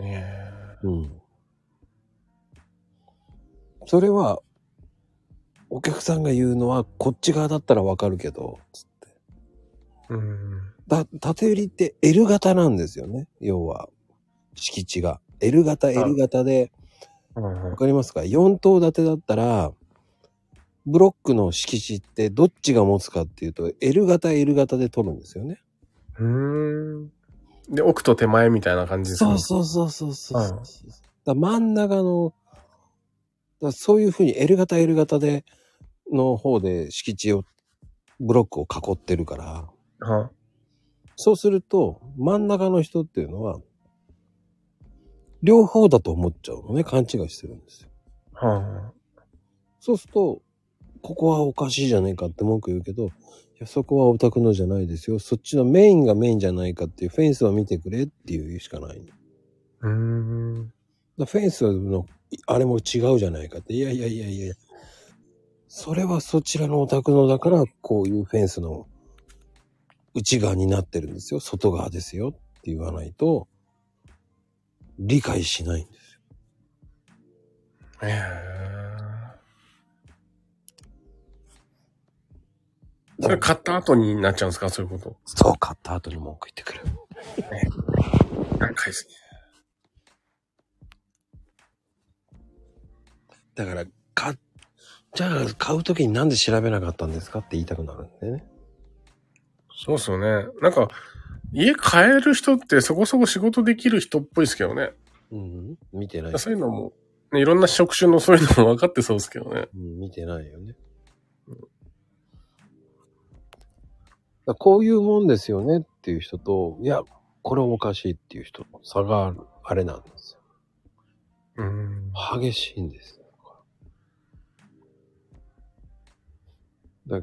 えうん。それは、お客さんが言うのは、こっち側だったらわかるけど、つって。えうん。だ、縦売りって L 型なんですよね。要は、敷地が。L 型、L 型で、うんわかりますか ?4 棟建てだったら、ブロックの敷地ってどっちが持つかっていうと、L 型、L 型で取るんですよね。うん。で、奥と手前みたいな感じですかそうそうそうそうそう。うんだ真ん中の、そういうふうに L 型 L 型で、の方で敷地を、ブロックを囲ってるから、はそうすると、真ん中の人っていうのは、両方だと思っちゃうのね、勘違いしてるんですよ。はそうすると、ここはおかしいじゃねえかって文句言うけど、いや、そこはお宅のじゃないですよ。そっちのメインがメインじゃないかっていうフェンスを見てくれっていうしかない。うん。だフェンスの、あれも違うじゃないかって。いやいやいやいや。それはそちらのお宅のだから、こういうフェンスの内側になってるんですよ。外側ですよって言わないと、理解しないんですよ。ええそれ買った後になっちゃうんですか？そういうこと。そう、買った後に文句言ってくる。何回ですね。だから、か、じゃあ買うときになんで調べなかったんですかって言いたくなるんだよね。そうっすよね。なんか、家買える人ってそこそこ仕事できる人っぽいですけどね。うん。見てない。そういうのも、ね、いろんな職種のそういうのも分かってそうですけどね。うん、見てないよね。だこういうもんですよねっていう人と、いや、これおかしいっていう人の差がある、あれなんですよ。うん。激しいんですよ。だ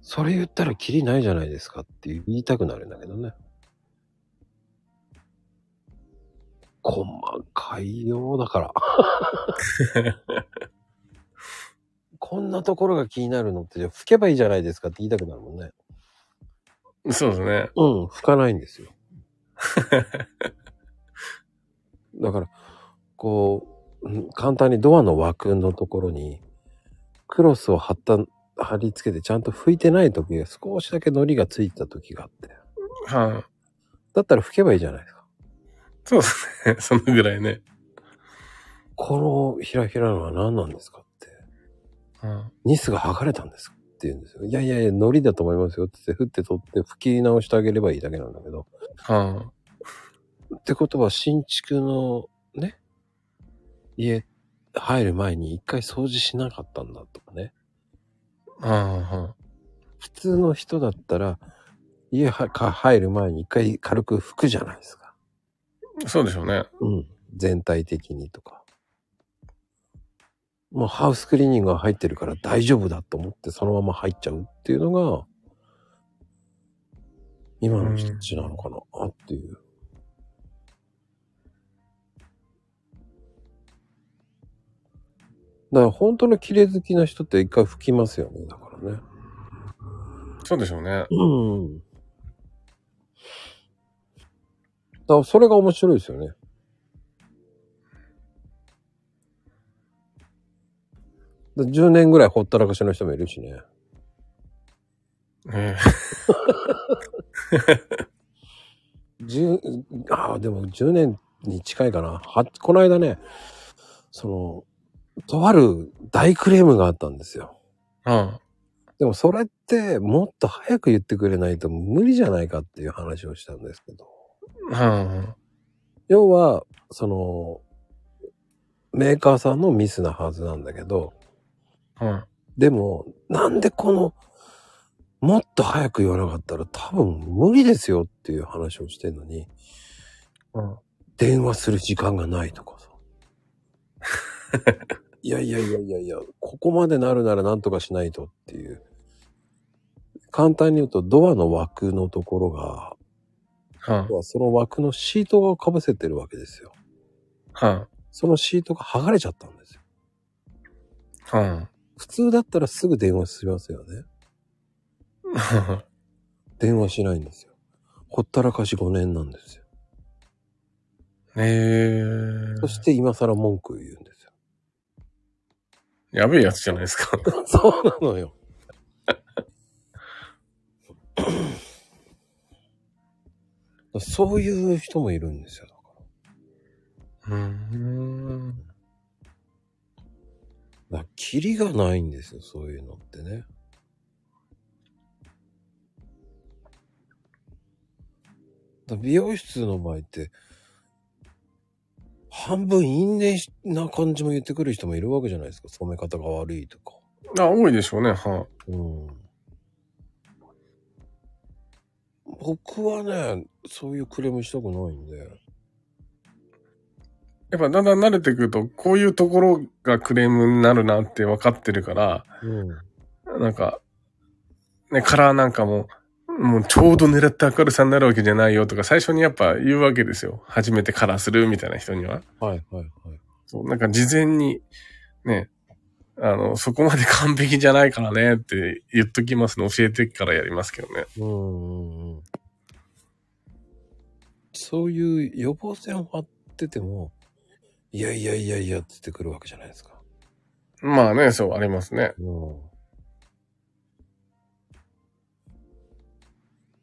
それ言ったらキリないじゃないですかって言いたくなるんだけどね。細かいようだから。こんなところが気になるのって、じゃあ吹けばいいじゃないですかって言いたくなるもんね。そうですね。うん、吹かないんですよ。だから、こう、うん簡単にドアの枠のところに、クロスを貼った、貼り付けてちゃんと拭いてない時が少しだけ糊がついた時があって。はい、だったら拭けばいいじゃないですか。そうですね。そのぐらいね。このひらひらのは何なんですかって。はニスが剥がれたんですって言うんですよ。いやいやいや、糊だと思いますよって言って、振って取って拭き直してあげればいいだけなんだけど。い、はってことは新築のね、家入る前に一回掃除しなかったんだとかね。い、は普通の人だったら、家はか入る前に一回軽く拭くじゃないですか。い。そうでしょうね。うん。全体的にとか。もうハウスクリーニングが入ってるから大丈夫だと思ってそのまま入っちゃうっていうのが、今の人たちなのかな、あっていう。だから本当の綺麗好きな人って一回拭きますよね。だからね。そうでしょうね。うん。だからそれが面白いですよね。10年ぐらいほったらかしの人もいるしね。え10ああ、でも10年に近いかな。は、この間ね、その、とある大クレームがあったんですよ。えはでもそれってもっと早く言ってくれないと無理じゃないかっていう話をしたんですけど。い、は要は、その、メーカーさんのミスなはずなんだけど、い、はでも、なんでこの、もっと早く言わなかったら多分無理ですよっていう話をしてんのに、い、うん。電話する時間がないとかさ。いやいやいやいやいや、ここまでなるならなんとかしないとっていう。簡単に言うと、ドアの枠のところが、はその枠のシートが被せてるわけですよ。あ、はそのシートが剥がれちゃったんですよ。あ、は普通だったらすぐ電話しますよね。あ。電話しないんですよ。ほったらかし5年なんですよ。ええそして今更文句言うんですよ。やべえやつじゃないですか。そうなのよ。そういう人もいるんですよ。だからうーん。だからキリがないんですよ、そういうのってね。美容室の場合って、半分因縁な感じも言ってくる人もいるわけじゃないですか。染め方が悪いとか。あ、多いでしょうね。はうん。僕はね、そういうクレームしたくないんで。やっぱだんだん慣れてくると、こういうところがクレームになるなって分かってるから、うん。なんか、ね、カラーなんかも、もうちょうど狙った明るさになるわけじゃないよとか、最初にやっぱ言うわけですよ。初めてカラーするみたいな人には。はいはいはい。そう、なんか事前に、ね、あの、そこまで完璧じゃないからねって言っときますの教えてからやりますけどね。うんうんうん。そういう予防線を張ってても、いやいやいやいやって言ってくるわけじゃないですか。まあね、そう、ありますね。う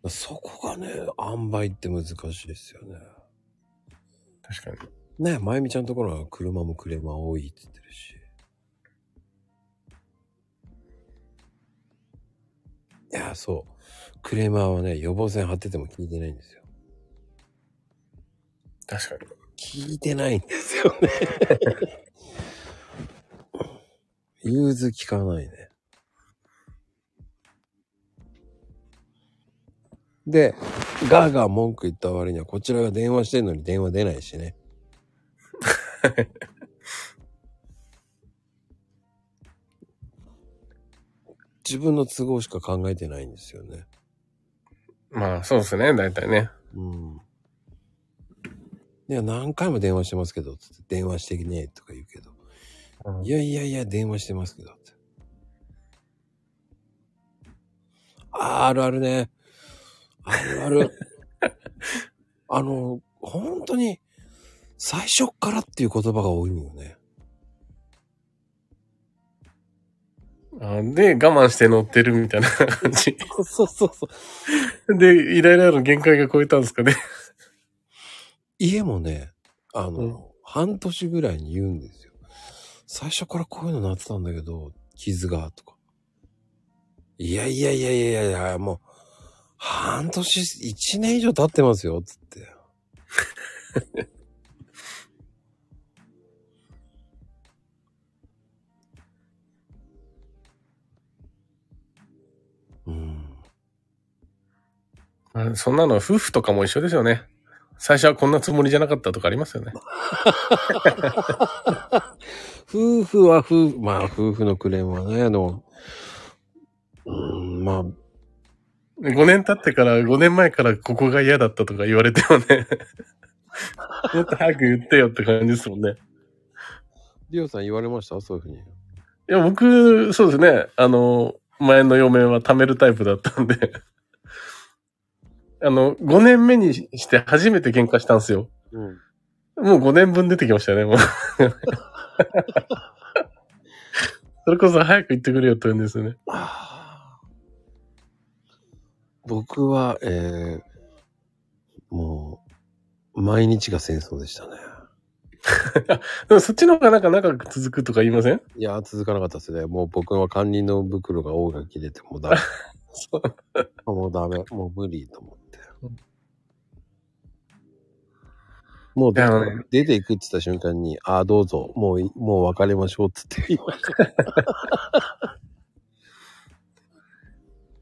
ん。そこがね、塩梅って難しいですよね。確かに。ねまゆみちゃんのところは車もクレーマー多いって言ってるし。いや、そう。クレーマーはね、予防線張ってても聞いてないんですよ。確かに。聞いてないんですよね。融通聞かないね。で、ガーガー文句言った割にはこちらが電話してんのに電話出ないしね。自分の都合しか考えてないんですよね。まあ、そうですね、大体ね。うん。いや、何回も電話してますけど、つって電話してねえとか言うけど。いやいやいや、電話してますけど、って。あーあるあるね。あるある。あの、本当に、最初っからっていう言葉が多いのよね。あで、我慢して乗ってるみたいな感じ。そうそうそう。で、イライラの限界が超えたんですかね。家もね、あの、うん半年ぐらいに言うんですよ。最初からこういうのなってたんだけど、傷が、とか。いやいやいやいやいやいや、もう、半年、一年以上経ってますよ、つって。うん。あそんなの夫婦とかも一緒ですよね。最初はこんなつもりじゃなかったとかありますよね。夫婦は夫婦、まあ夫婦のクレームはね、あの、うん、まあ、5年経ってから、5年前からここが嫌だったとか言われてもね。もっと早く言ってよって感じですもんね。リオさん言われました？そういうふうに。いや、僕、そうですね。あの、前の嫁は貯めるタイプだったんで。あの、5年目にして初めて喧嘩したんですよ。うん。もう5年分出てきましたね、もう。それこそ早く言ってくれよって言うんですよね。あ ー僕は、えー、もう、毎日が戦争でしたね。でもそっちの方がなんか長く続くとか言いません？いやー、続かなかったですね。もう僕は管理の袋が王が切れて、もうダメ。もうダメ。もう無理と思って。もう出出ていくって言った瞬間に、ああ、どうぞ、もうい、もう別れましょうって言って言いました。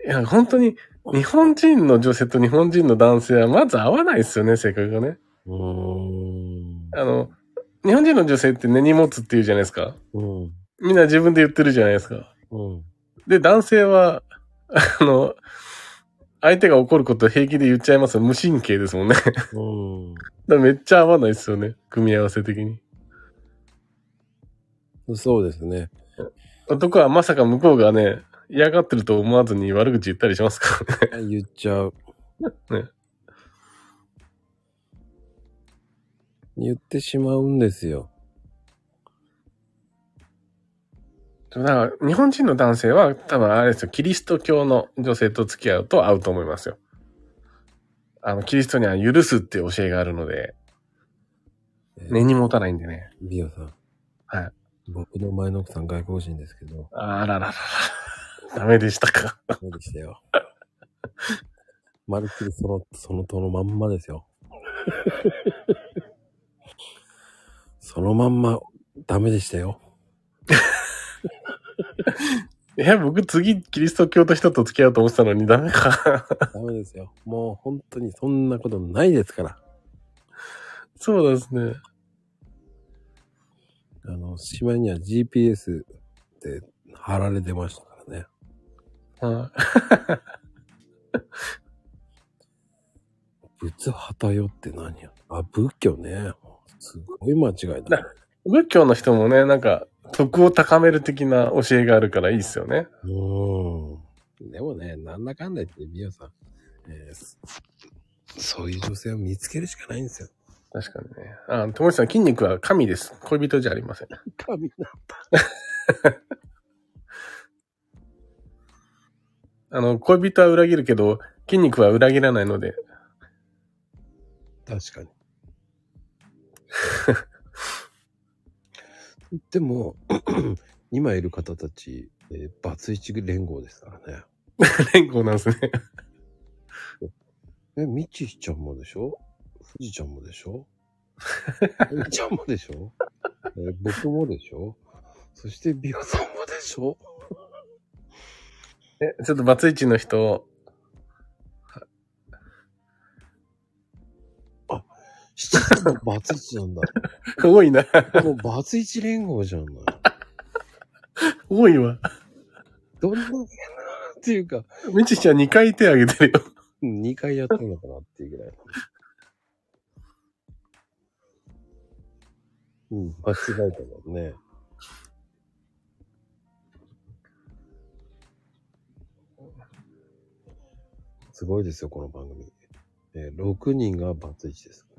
いや、本当に、日本人の女性と日本人の男性はまず合わないですよね、性格がね。うーん。あの、日本人の女性って根に持つって言うじゃないですか。うん。みんな自分で言ってるじゃないですか。うん。で、男性は、あの、相手が怒ること平気で言っちゃいます無神経ですもんね。だめっちゃ合わないですよね。組み合わせ的に。そうですね。男はまさか向こうがね、嫌がってると思わずに悪口言ったりしますからね。言っちゃう。ね言ってしまうんですよ。だから、日本人の男性は多分あれですよ、キリスト教の女性と付き合うと合うと思いますよ。あの、キリストには許すっていう教えがあるので、えー根に持たないんでね。ビオさん。はい。僕の前の奥さん外国人ですけど、あらららら。ダメでしたか。ダメでしたよ。まるっきりその、そのとのまんまですよ。そのまんま、ダメでしたよ。いや、僕次キリスト教と人と付き合うと思ってたのにダメか。ダメですよ。もう本当にそんなことないですから。そうですね。あの、島には GPS って貼られてましたからね。はい仏旗よって何やあ、仏教ね。すごい間違いだ。仏教の人もね、なんか、徳を高める的な教えがあるからいいっすよね。うーん。でもね、なんだかんだ言って、みやさん、えーそそういう女性を見つけるしかないんですよ。確かにね。あ、ともちさん、筋肉は神です。恋人じゃありません。神な。あの、恋人は裏切るけど、筋肉は裏切らないので、確かに。でも、今いる方たち、えーバツイチ連合ですからね。連合なんですね。え、みちひちゃんもでしょ？富士ちゃんもでしょ？みちゃんもでしょ、えー僕もでしょ？そしてビオさんもでしょ？え、ちょっとバツイチの人、七人もバツイチなんだ。多いな。もうバツイチ連合じゃんの。多いわ。どんなっていうか、みちちゃん2回手挙げてるよ。2回やったのかなっていうぐらい。うん、間違えたもんね。すごいですよ、この番組。えー6人がバツイチです。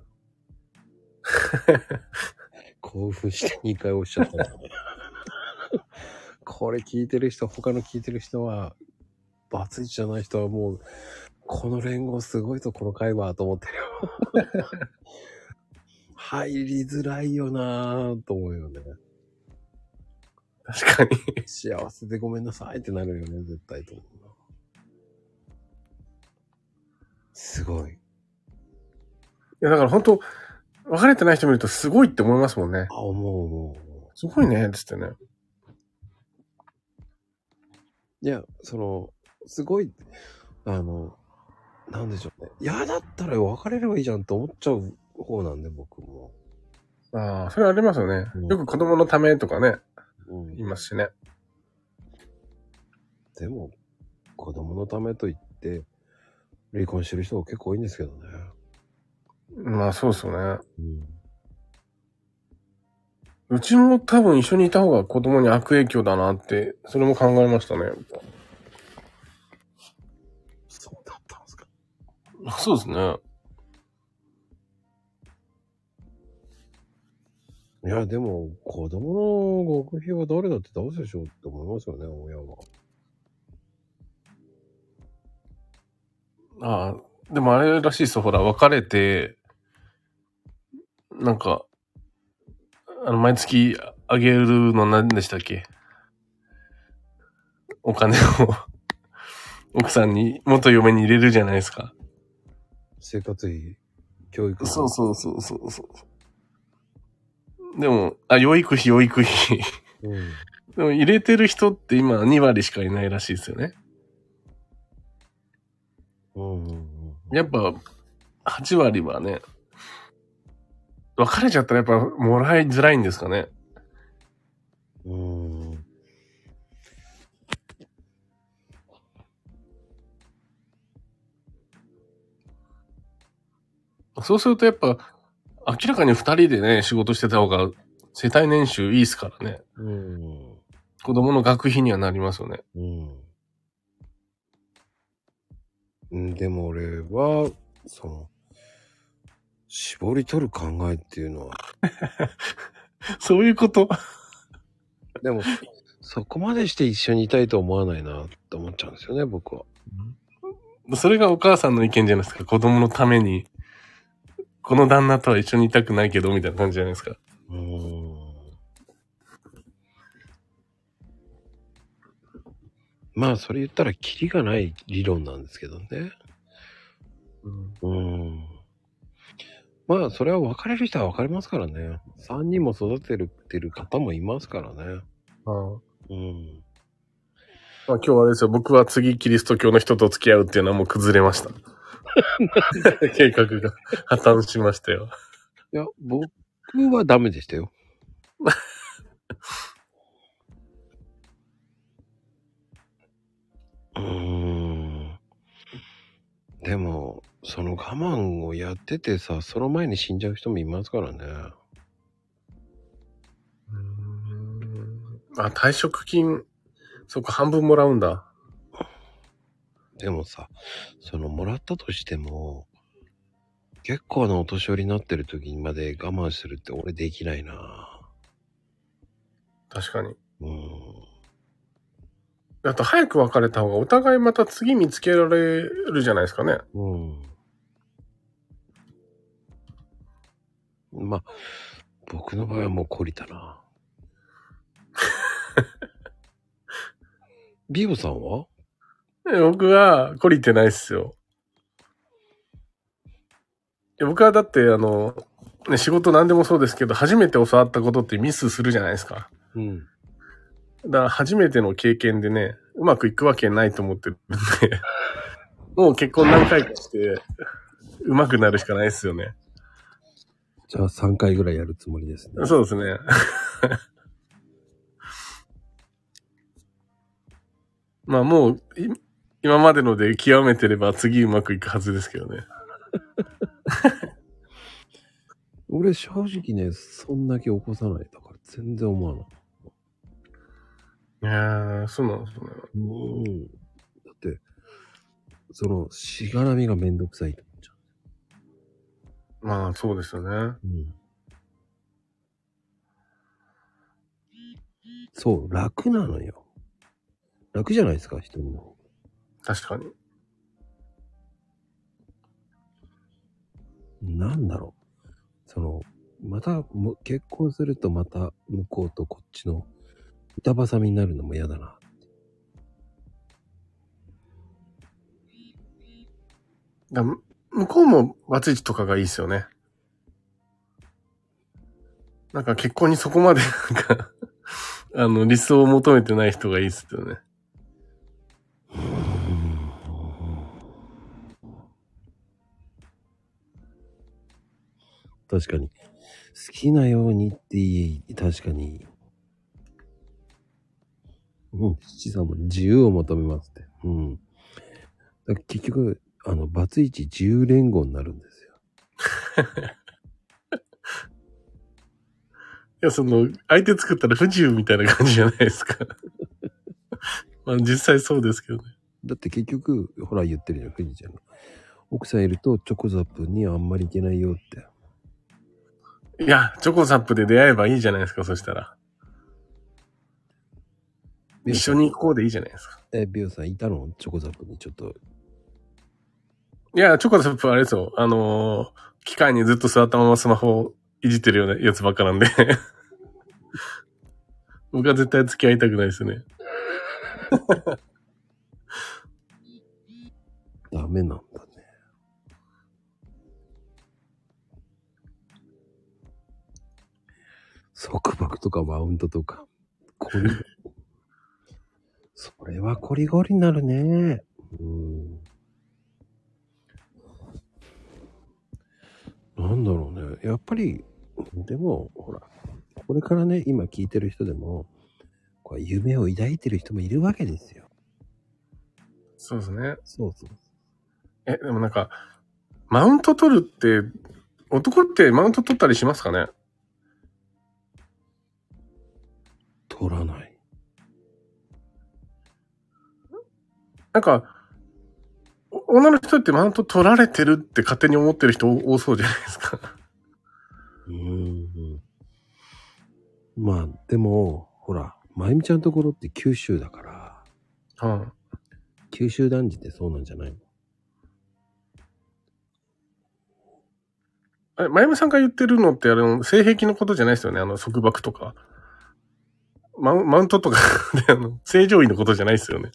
興奮して2回押しちゃったね。これ聞いてる人、他の聞いてる人は、バツイチじゃない人はもう、この連合すごいぞ、この会話、と思ってるよ。入りづらいよなぁ、と思うよね。確かに。幸せでごめんなさいってなるよね、絶対と思うな。すごい。いや、だから本当別れてない人見るとすごいって思いますもんね。あ、思う思う。すごいね、つってね。いや、その、すごい、あの、なんでしょうね。嫌だったら別れればいいじゃんって思っちゃう方なんで、僕も。ああ、それありますよねうん。よく子供のためとかね、うん言いますしね。でも、子供のためと言って、離婚してる人が結構多いんですけどね。まあそうですよね。うん。うちも多分一緒にいた方が子供に悪影響だなって、それも考えましたね。そうだったんですか。そうですね。いや、でも、子供の極秘は誰だって倒すでしょうって思いますよね、親は。ああ、でもあれらしいですよ。ほら、別れて、なんか、あの、毎月あげるの何でしたっけ？お金を 奥さんに、元嫁に入れるじゃないですか。生活費、教育費。そうそうそうそうそう。でも、あ、養育費、養育費。うん。でも入れてる人って今2割しかいないらしいですよね。うんうんうん。やっぱ、8割はね、別れちゃったらやっぱもらいづらいんですかね。うーん。そうするとやっぱ、明らかに二人でね、仕事してた方が、世帯年収いいですからね。うん。子供の学費にはなりますよね。うん。うん、でも俺は、その、絞り取る考えっていうのは、そういうこと？でも、そこまでして一緒にいたいと思わないなって思っちゃうんですよね、僕は。それがお母さんの意見じゃないですか。子供のために、この旦那とは一緒にいたくないけど、みたいな感じじゃないですか。うーん。まあ、それ言ったら、キリがない理論なんですけどね。うん。まあ、それは別れる人は別れますからね。3人も育てるってる方もいますからね。ああうん。まあ、今日はあれですよ。僕は次キリスト教の人と付き合うっていうのはもう崩れました。計画が破綻しましたよ。いや、僕はダメでしたよ。うーん。でも、その我慢をやっててさ、その前に死んじゃう人もいますからね。あ、退職金、そっか、半分もらうんだ。でもさ、そのもらったとしても、結構なお年寄りになってる時にまで我慢するって俺できないな確かに。うん。あと、早く別れた方がお互いまた次見つけられるじゃないですかね。うん。まあ、僕の場合はもう懲りたな。ビオさんは？え僕は懲りてないっすよ。いや僕はだって、あの、ね、仕事何でもそうですけど、初めて教わったことってミスするじゃないですか。うん。だから初めての経験でね、うまくいくわけないと思ってるんで、もう結婚何回かして、うまくなるしかないですよね。じゃあ3回ぐらいやるつもりですね。そうですね。まあもう、い今までので極めてれば次うまくいくはずですけどね。俺正直ね、そんだけ起こさないだから全然思わない。いやー、そうなんですね。うん。だって、その、しがらみがめんどくさいまあそうですよね。う。うん。そう、楽なのよ。楽じゃないですか、一人の。確かに。なんだろう。その、また、も結婚するとまた向こうとこっちの板挟みになるのも嫌だな。だ向こうもバツイチとかがいいですよね。なんか結婚にそこまでなんか、あの、理想を求めてない人がいいですよね。確かに。好きなようにっていい、確かに。うん、七さんも自由を求めますって。うん。だ結局、あの、バツイチ自由連合になるんですよ。いや、その、相手作ったら不自由みたいな感じじゃないですか。まあ実際そうですけどね。だって結局、ほら言ってるじゃん、富士ちゃんが。奥さんいるとチョコザップにあんまり行けないよって。いや、チョコザップで出会えばいいじゃないですか、そしたら。一緒に行こうでいいじゃないですか。え、ビオさんいたの？チョコザップにちょっと。いや、チョコザップはあれですよ。あのー機械にずっと座ったままスマホをいじってるようなやつばっかなんで。僕は絶対付き合いたくないですね。ダメなんだね。束縛とかマウントとか。こり、それはこりごりになるね。うん。なんだろうね。やっぱり、でも、ほら、これからね、今聞いてる人でも、これ夢を抱いてる人もいるわけですよ。そうですね。そうそう。え、でもなんか、マウント取るって、男ってマウント取ったりしますかね？取らない。なんか、お女の人ってマウント取られてるって勝手に思ってる人多そうじゃないですか。うーん。まあ、でも、ほら、まゆみちゃんのところって九州だから、うん。九州男児ってそうなんじゃないの？え、まゆみさんが言ってるのってあの、性癖のことじゃないですよね？あの、束縛とか。マウマウントとかで、あの、正常位のことじゃないですよね？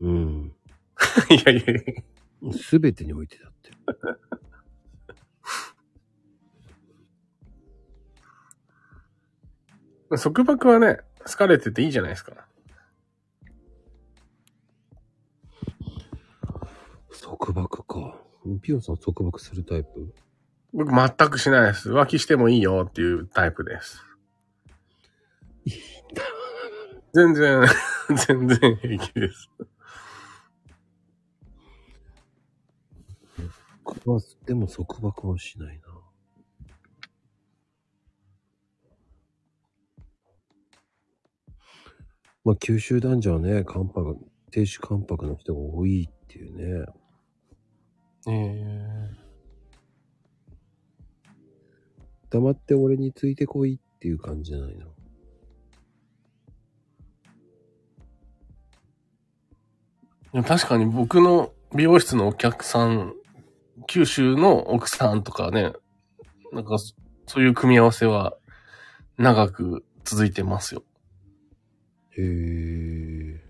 うん。いやいやいや。すべてにおいてだって。束縛はね、好かれてていいじゃないですか。束縛か。ピオさん束縛するタイプ？僕全くしないです。浮気してもいいよっていうタイプです。全然、全然平気です。は、でも束縛はしないな。まあ、九州男女はね、関白、亭主関白の人が多いっていうね。え黙って俺についてこいっていう感じじゃないの。ー、確かに僕の美容室のお客さん、九州の奥さんとかね、なんかそそういう組み合わせは長く続いてますよ。へえ。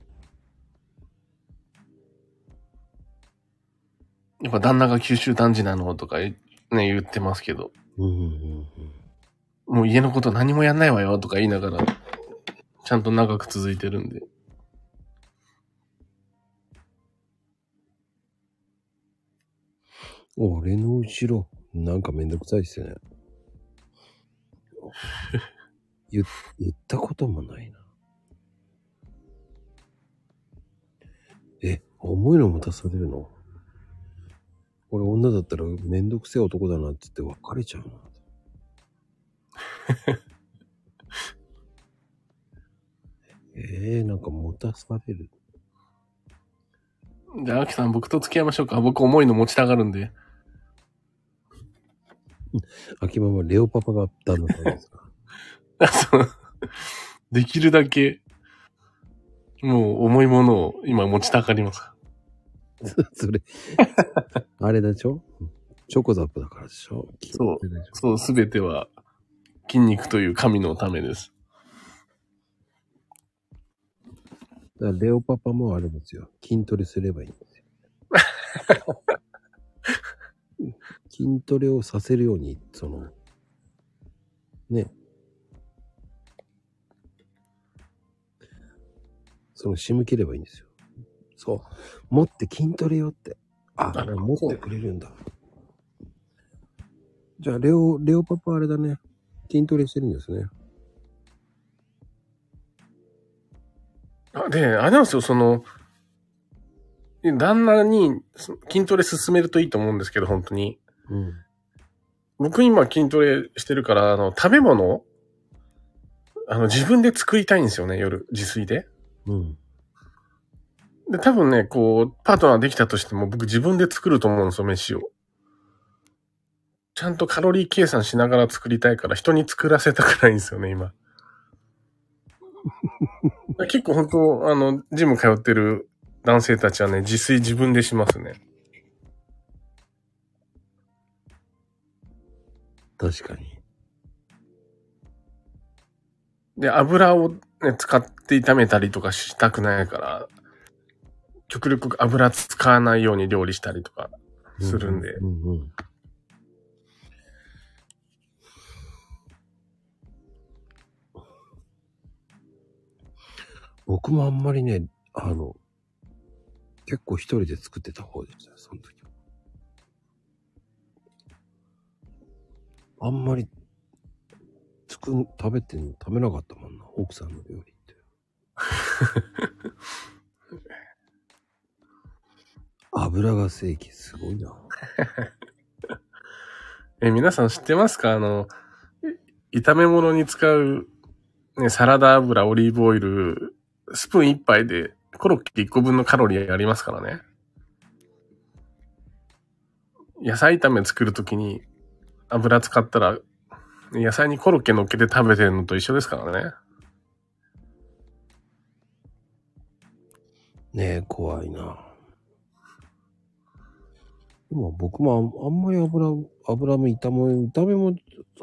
やっぱ旦那が九州男児なのとかね、言ってますけど、もう家のこと何もやんないわよとか言いながら、ちゃんと長く続いてるんで。俺の後ろ、なんかめんどくさいっすね。言言ったこともないな。え、重いの持たされるの？俺女だったらめんどくせえ男だなって言って別れちゃうな。えー、なんか持たされる。じゃあ、アキさん僕と付き合いましょうか。僕重いの持ちたがるんで。秋ママ、レオパパが旦那さんですか そうできるだけ、もう重いものを今持ちたがります。それ、あれでしょ？チョコザップだからでしょ？そうそう、すべては筋肉という神のためです。だからレオパパもあれですよ。筋トレすればいいんですよ。筋トレをさせるように、その、ね。その仕向ければいいんですよ。そう。持って筋トレよって。あ、なるほど持ってくれるんだ。じゃあ、レオ、レオパパあれだね。筋トレしてるんですね。あで、あれなんですよ、その、旦那にそ筋トレ進めるといいと思うんですけど、本当に。うん。僕今筋トレしてるから、あの、食べ物あの、自分で作りたいんですよね、夜、自炊で。うん。で、多分ね、こう、パートナーできたとしても、僕自分で作ると思うんですよ、飯を。ちゃんとカロリー計算しながら作りたいから、人に作らせたくないんですよね、今。結構本当、あの、ジム通ってる男性たちはね、自炊自分でしますね。確かに。で、油をね、使って炒めたりとかしたくないから、極力油使わないように料理したりとかするんで。うんうん。僕もあんまりね、あの、結構一人で作ってた方でしたよ、その時あんまり、作ん、食べてん、食べなかったもんな、奥さんの料理って。油が正規、すごいな。え、皆さん知ってますか？あの、い炒め物に使う、ね、サラダ油、オリーブオイル、スプーン一杯でコロッケ一個分のカロリーありますからね。野菜炒め作るときに油使ったら、野菜にコロッケ乗っけて食べてるのと一緒ですからね。ねえ、怖いな。でも僕もあんあんまり油、油も炒め、炒めも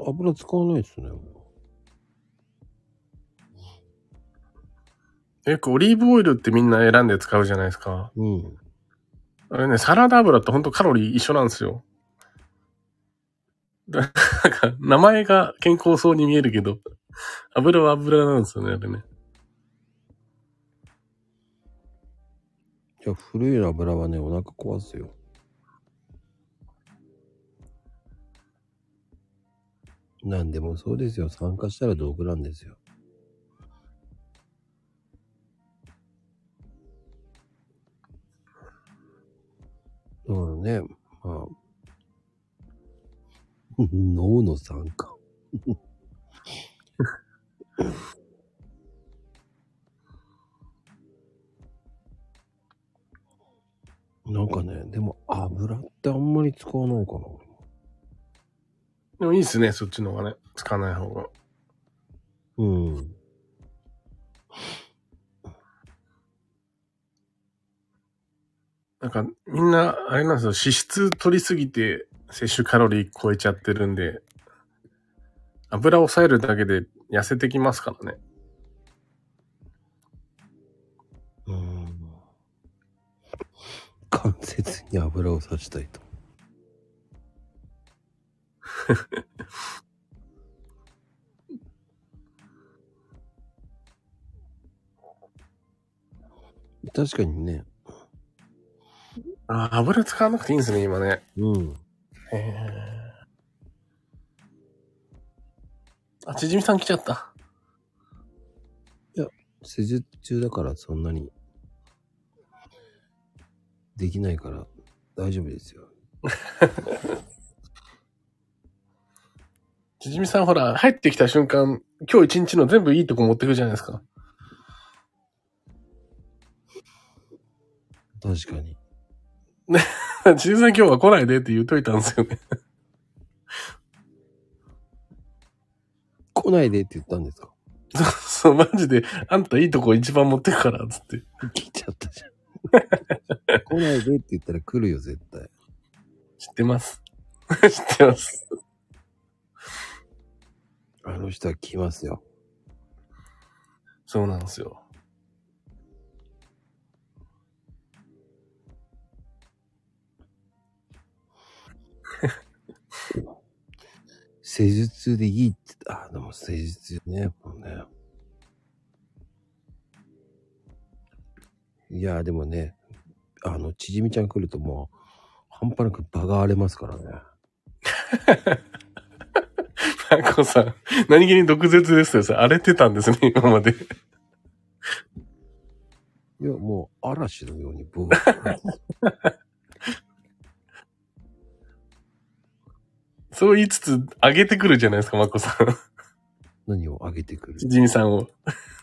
油使わないですね。よくオリーブオイルってみんな選んで使うじゃないですか。うん。あれね、サラダ油ってほんとカロリー一緒なんですよ。なんか、名前が健康そうに見えるけど、油は油なんですよね、あれね。じゃあ古い油はね、お腹壊すよ。なんでもそうですよ。酸化したら毒なんですよ。だからね、まあ、脳の酸化。なんかね、でも油ってあんまり使わないかな。でもいいっすね、そっちの方がね。使わない方が。うん。なんか、みんな、あれなんですよ、脂質取りすぎて、摂取カロリー超えちゃってるんで、油を抑えるだけで痩せてきますからね。うん。関節に油をさしたいと。確かにね。あ、油使わなくていいんですね、今ね。うん。へえ。あ、ちじみさん来ちゃった。施術中だからそんなにできないから大丈夫ですよ。ちじみさんほら、入ってきた瞬間、今日一日の全部いいとこ持ってくるじゃないですか。確かに。ちじみさん今日は来ないでって言っといたんですよね。来ないでって言ったんですか？そ うそう、マジで、あんたいいとこ一番持ってくから、つって。来ちゃったじゃん。来ないでって言ったら来るよ、絶対。知ってます。知ってます。あの人は来ますよ。そうなんですよ。施術でいいって、あ、でも施術ね、もうね。いや、でもね、あの、ちじみちゃん来るともう、半端なく場が荒れますからね。マコさん、何気に毒舌ですよ。荒れてたんですね、今まで。いや、もう嵐のようにブー。そう言いつつ、上げてくるじゃないですか、マコさん。何を上げてくる？ち。じみさんを。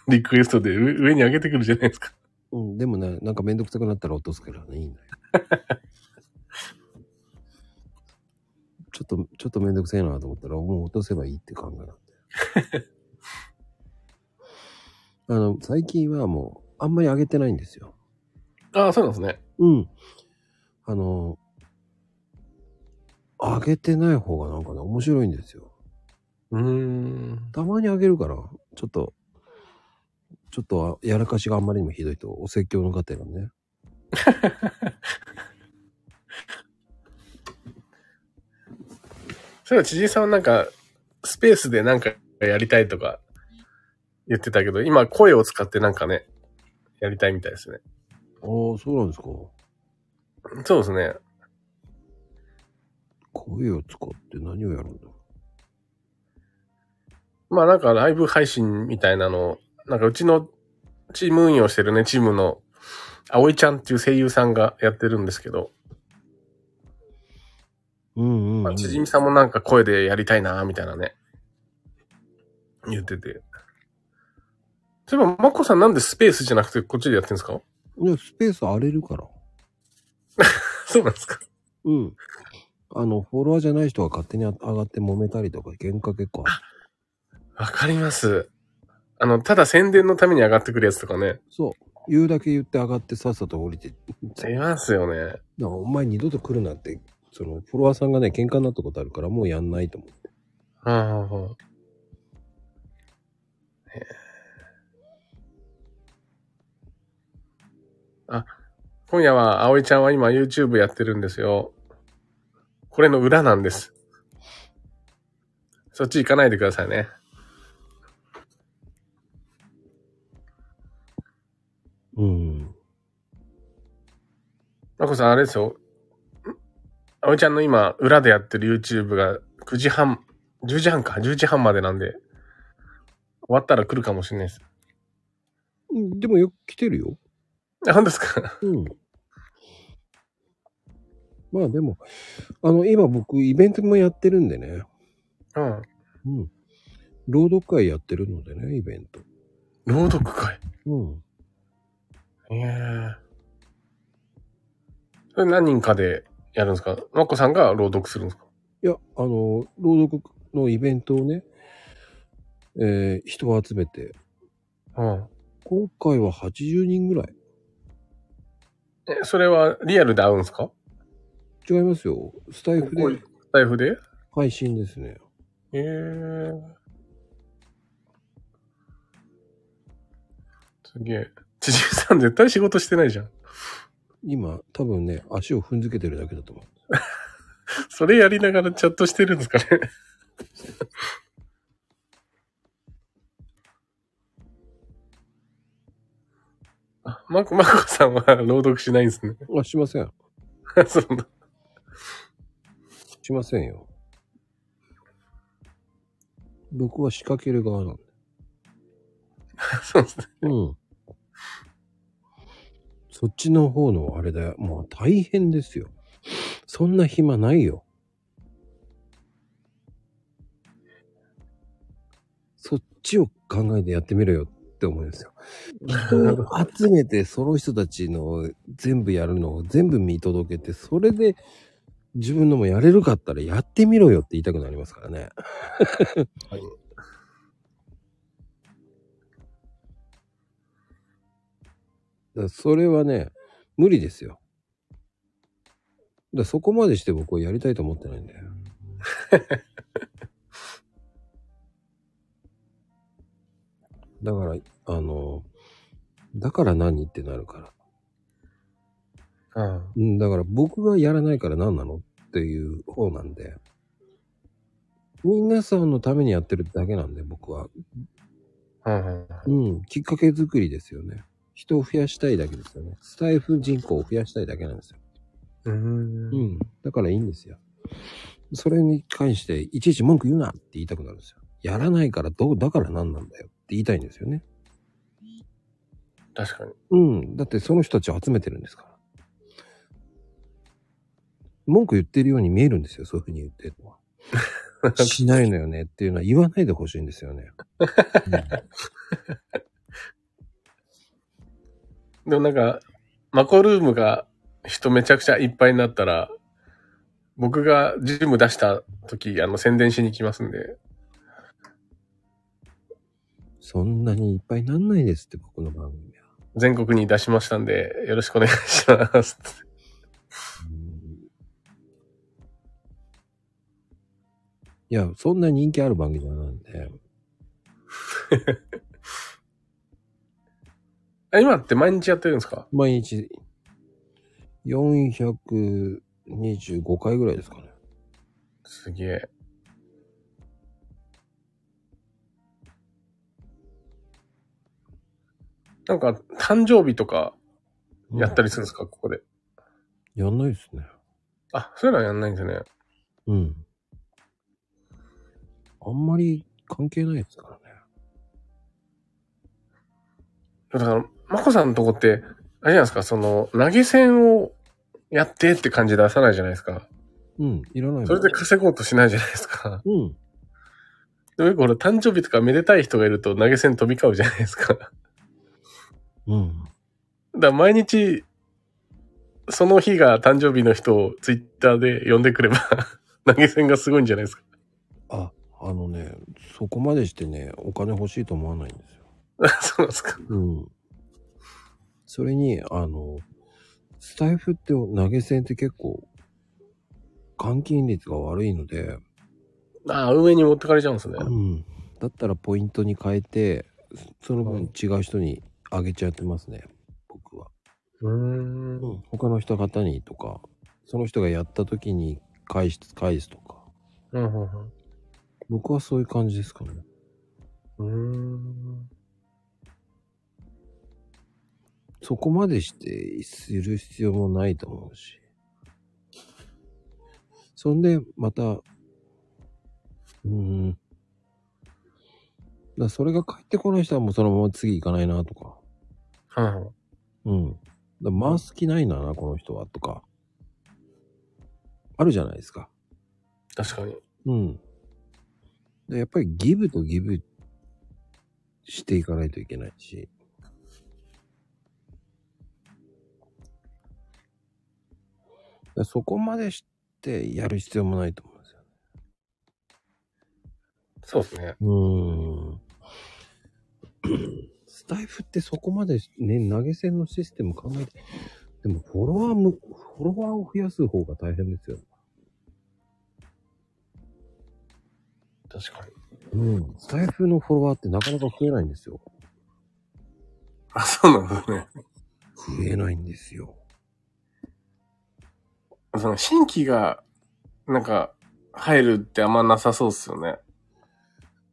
リクエストで上上に上げてくるじゃないですか。うん、でもね、なんかめんどくさくなったら落とすからね、いいんだよ。ちょっと、ちょっとめんどくさいなと思ったら、もう落とせばいいって考えなんだよ。あの、最近はもう、あんまり上げてないんですよ。ああ、そうなんですね。うん。あの、上げてない方がなんかね、面白いんですよ。うーん。たまに上げるから、ちょっと、ちょっとやらかしがあんまりにもひどいと、お説教の過程がね。そういえば、ちじみさんはなんか、スペースでなんかやりたいとか言ってたけど、今声を使ってなんかね、やりたいみたいですね。ああ、そうなんですか。そうですね。声を使って何をやるんだ？まあなんかライブ配信みたいなの、なんかうちのチーム運用してるね、チームの、葵ちゃんっていう声優さんがやってるんですけど、うんうん、うん。まあ、ちじみさんもなんか声でやりたいな、みたいなね。言ってて。そういえば、まこさんなんでスペースじゃなくてこっちでやってんですか？いや、スペース荒れるから。そうなんですか？うん。あの、フォロワーじゃない人が勝手に上がって揉めたりとか、喧嘩結構ある。わかります。あの、ただ宣伝のために上がってくるやつとかね。そう。言うだけ言って上がってさっさと降りて。いますよね。お前二度と来るなって、その、フォロワーさんがね、喧嘩になったことあるから、もうやんないと思って。はあ、はあはあ、へえあ、今夜は葵ちゃんは今 YouTube やってるんですよ。これの裏なんです。そっち行かないでくださいね。うん。まこさんあれですよ。ん葵ちゃんの今裏でやってる YouTube が9時半、10時半か、10時半までなんで、終わったら来るかもしれないです。うんでもよく来てるよ。あ、本当ですか？うん。まあでも、あの、今僕、イベントもやってるんでね。うん。うん。朗読会やってるのでね、イベント。朗読会？うん。ええそれ何人かでやるんですか？まこさんが朗読するんですか？いや、あの、朗読のイベントをね、えー人を集めて、うん。今回は80人ぐらい。え、それはリアルで会うんですか？違いますよ。スタイフでスタイフで？配信ですね。ええすげえ。ちじみさん絶対仕事してないじゃん。今、多分ね、足を踏んづけてるだけだと思う。それやりながらチャットしてるんですかね？あ、まこ、まこさんは朗読しないんですね。あ、しません。そうだ。しませんよ。僕は仕掛ける側なんで。そうですね。うん。そっちの方のあれだよ。もう大変ですよ。そんな暇ないよ。そっちを考えてやってみろよって思うんですよ。人を集めてその人たちの全部やるのを全部見届けて、それで自分のもやれるかったらやってみろよって言いたくなりますからね。はい。だそれはね、無理ですよ。だそこまでして僕はやりたいと思ってないんだよ。だから、あの、だから何ってなるから。うん。うん、だから僕がやらないから何なのっていう方なんで。皆さんのためにやってるだけなんで、僕は。うん。うん、きっかけ作りですよね。人を増やしたいだけですよね。スタイフ人口を増やしたいだけなんですよ。うん。うん。だからいいんですよ。それに関して、いちいち文句言うなって言いたくなるんですよ。やらないからどう、だから何なんだよって言いたいんですよね。確かに。うん。だってその人たちを集めてるんですから。文句言ってるように見えるんですよ。そういうふうに言ってるのは。しないのよねっていうのは言わないでほしいんですよね。でもなんか、マコルームが人めちゃくちゃいっぱいになったら、僕がジム出した時、あの、宣伝しに来ますんで。そんなにいっぱいなんないですって、僕の番組は。全国に出しましたんで、よろしくお願いします。いや、そんな人気ある番組じゃないんで。あ今って毎日やってるんですか？毎日、425回ぐらいですかね。すげえ。なんか、誕生日とかやったりするんですか、ここで。やんないですね。あ、そういうのはやんないんですね。うん。あんまり関係ないですからね。だから、まこさんのとこって、あれじゃないですか、その、投げ銭をやってって感じ出さないじゃないですか。うん、いらないそれで稼ごうとしないじゃないですか。うん。でもよくほら、誕生日とかめでたい人がいると投げ銭飛び交うじゃないですか。だかうん。ら毎日、その日が誕生日の人をツイッターで呼んでくれば、投げ銭がすごいんじゃないですか。あ、あのね、そこまでしてね、お金欲しいと思わないんですよ。そうですか。うん。それに、あの、スタイフって投げ銭って結構、換金率が悪いので、ああ、上に持ってかれちゃうんですね。うん。だったらポイントに変えて、その分違う人にあげちゃってますね、僕は。うーん。うん。他の人方にとか、その人がやった時に返し、返すとか。うん、うん、僕はそういう感じですかね。うーん。そこまでしてする必要もないと思うし。そんで、また、うーん。だそれが返ってこない人はもうそのまま次行かないなとか。うん。うん。だ回す気ないんだな、この人は、とか。あるじゃないですか。確かに。うん。でやっぱりギブとギブしていかないといけないし。そこまでしてやる必要もないと思うんですよ。そうですね。うーん。スタイフってそこまでね、投げ銭のシステム考えて、でもフォロワーも、フォロワーを増やす方が大変ですよ。確かに。うん。スタイフのフォロワーってなかなか増えないんですよ。あ、そうなんですね。増えないんですよ。その新規が、なんか、入るってあんまなさそうっすよね。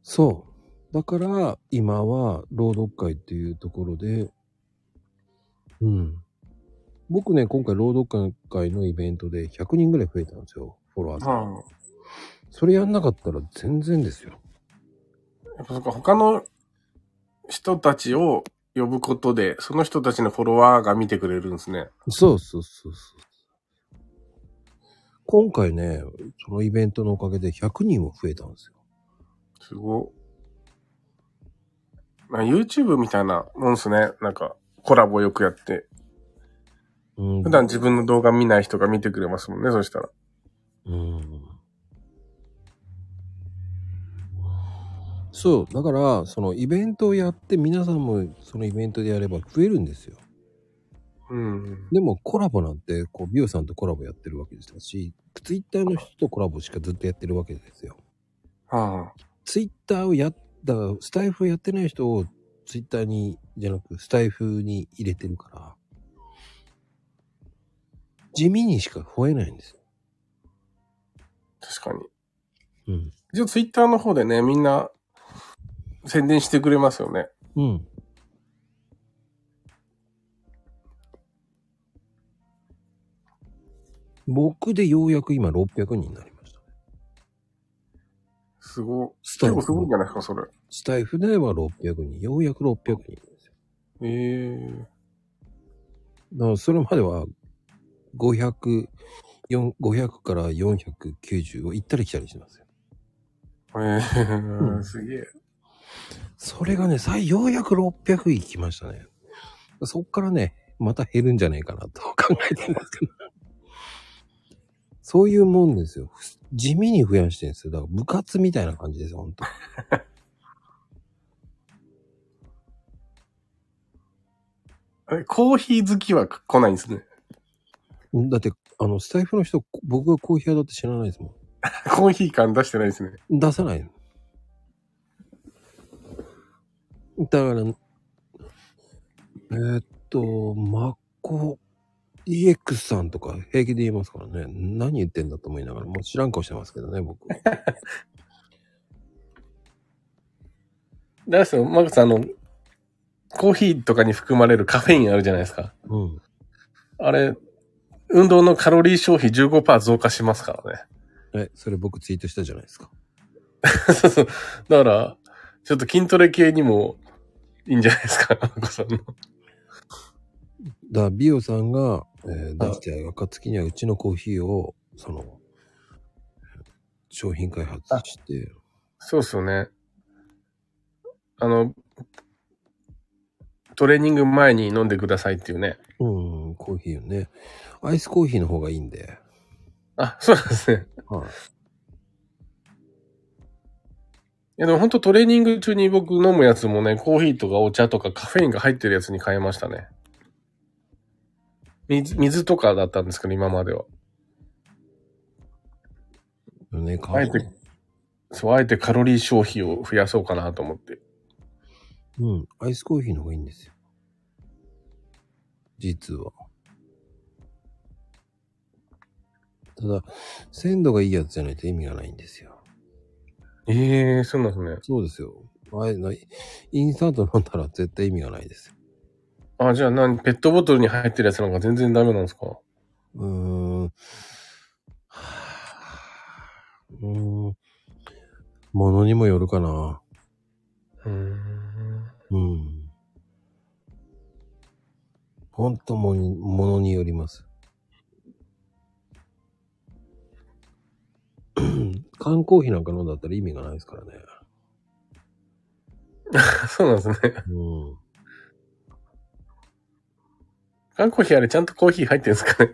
そう。だから、今は、朗読会っていうところで、うん。僕ね、今回朗読会のイベントで100人ぐらい増えたんですよ。フォロワーさん。うん。それやんなかったら全然ですよ。やっぱそっか、他の人たちを呼ぶことで、その人たちのフォロワーが見てくれるんですね。そうそうそうそう。今回ね、そのイベントのおかげで100人も増えたんですよ。すごい。まあ YouTube みたいなもんですね。なんか、コラボよくやって。うん、普段自分の動画見ない人が見てくれますもんね、そしたら。うん。そう。だから、そのイベントをやって皆さんもそのイベントでやれば増えるんですよ。うん。でもコラボなんて、こう、ビオさんとコラボやってるわけですし、ツイッターの人とコラボしかずっとやってるわけですよ。はツイッターをやった、スタイフをやってない人をツイッターに、じゃなく、スタイフに入れてるから、地味にしか増えないんですよ。あ、確かに。うん。一応 Twitter の方でね、みんな宣伝してくれますよね。うん。僕でようやく今600人になりました。すごい。スタイフ結構すごいんじゃないですか、それ。スタイフでは600人。ようやく600人ですよ。ええだからそれまでは500、4 500から490を行ったり来たりしてますよ。ええうんすげえ。それがね、さようやく600行きましたね。そっからね、また減るんじゃないかなと 考えてるんですけど。そういうもんですよ。地味に増やしてるんですよ。だから部活みたいな感じですよ、ほんと。えコーヒー好きは来ないんですね。だって、あの、スタイフの人、僕がコーヒー屋だって知らないですも コーヒー感出してないですね。ん。出さないだから、えーっと、マッコ EX さんとか平気で言いますからね。何言ってんだと思いながら、もう知らん顔してますけどね、僕。だすよ、マグさん、あの、コーヒーとかに含まれるカフェインあるじゃないですか。うん。あれ、運動のカロリー消費15%増加しますからね。え、それ僕ツイートしたじゃないですか。そうそう。だから、ちょっと筋トレ系にもいいんじゃないですか、あこさんの。だから、ビオさんが、えー出してる暁にはうちのコーヒーを、その、商品開発して、そうっすよね。あの、トレーニング前に飲んでくださいっていうね。うん、コーヒーをね。アイスコーヒーの方がいいんで。あ、そうなんですね。はい。やでも本当トレーニング中に僕飲むやつもね、コーヒーとかお茶とかカフェインが入ってるやつに変えましたね。水、水とかだったんですけど、今までは。ね、かあえて、そう、あえてカロリー消費を増やそうかなと思って。うん、アイスコーヒーの方がいいんですよ。実は。ただ、鮮度がいいやつじゃないと意味がないんですよ。ええー、そうなんですね。そうですよ。あれなインスタント飲んだら絶対意味がないですよ。あ、じゃあ何ペットボトルに入ってるやつなんか全然ダメなんですか？うーん。はぁうーん。ものにもよるかな。うーん。うん。ほんともに、ものによります。缶コーヒーなんか飲んだったら意味がないですからね。そうなんですね。うん。缶コーヒーあれちゃんとコーヒー入ってるんですかね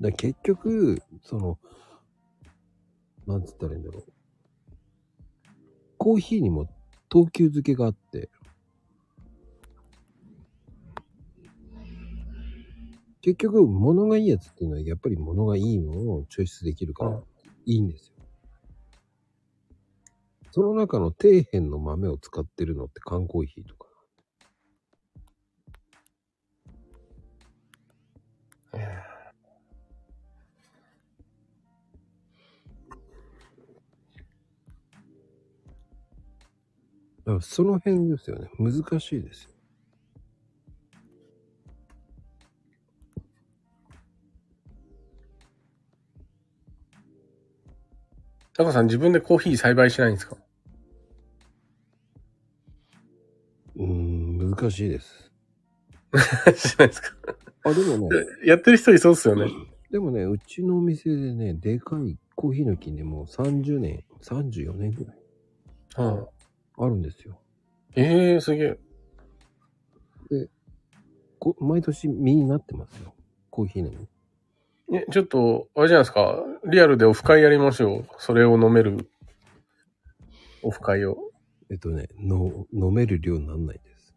だ結局、その、なんつったらいいんだろう。コーヒーにも等級付けがあって、結局、物がいいやつっていうのは、やっぱり物がいいのを抽出できるからうん、いいんですよ。その中の底辺の豆を使ってるのって缶コーヒーとか。その辺ですよね。難しいですよ。タコさん自分でコーヒー栽培しないんですか？うーん、難しいです。しないですか？あ、でもね、やってる人いそうっすよね。でもね、うちのお店でね、でかいコーヒーの木でもう30年、34年ぐらいうん。あるんですよ。ええー、すげえ。こ毎年実になってますよ。コーヒーの実。え、ちょっと、あれじゃないですか。リアルでオフ会やりましょう。それを飲める。オフ会を。えっとね、の飲める量になんないです。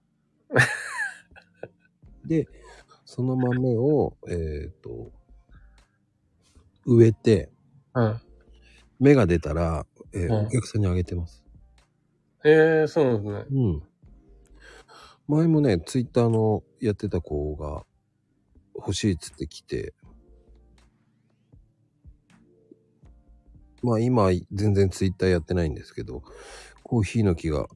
で、その豆を、えっ、と、植えて、うん。芽が出たら、えーうんお客さんにあげてます。ええー、そうなんですね。うん。前もね、ツイッターのやってた子が欲しいっつって来て、まあ今全然ツイッターやってないんですけど、コーヒーの木が、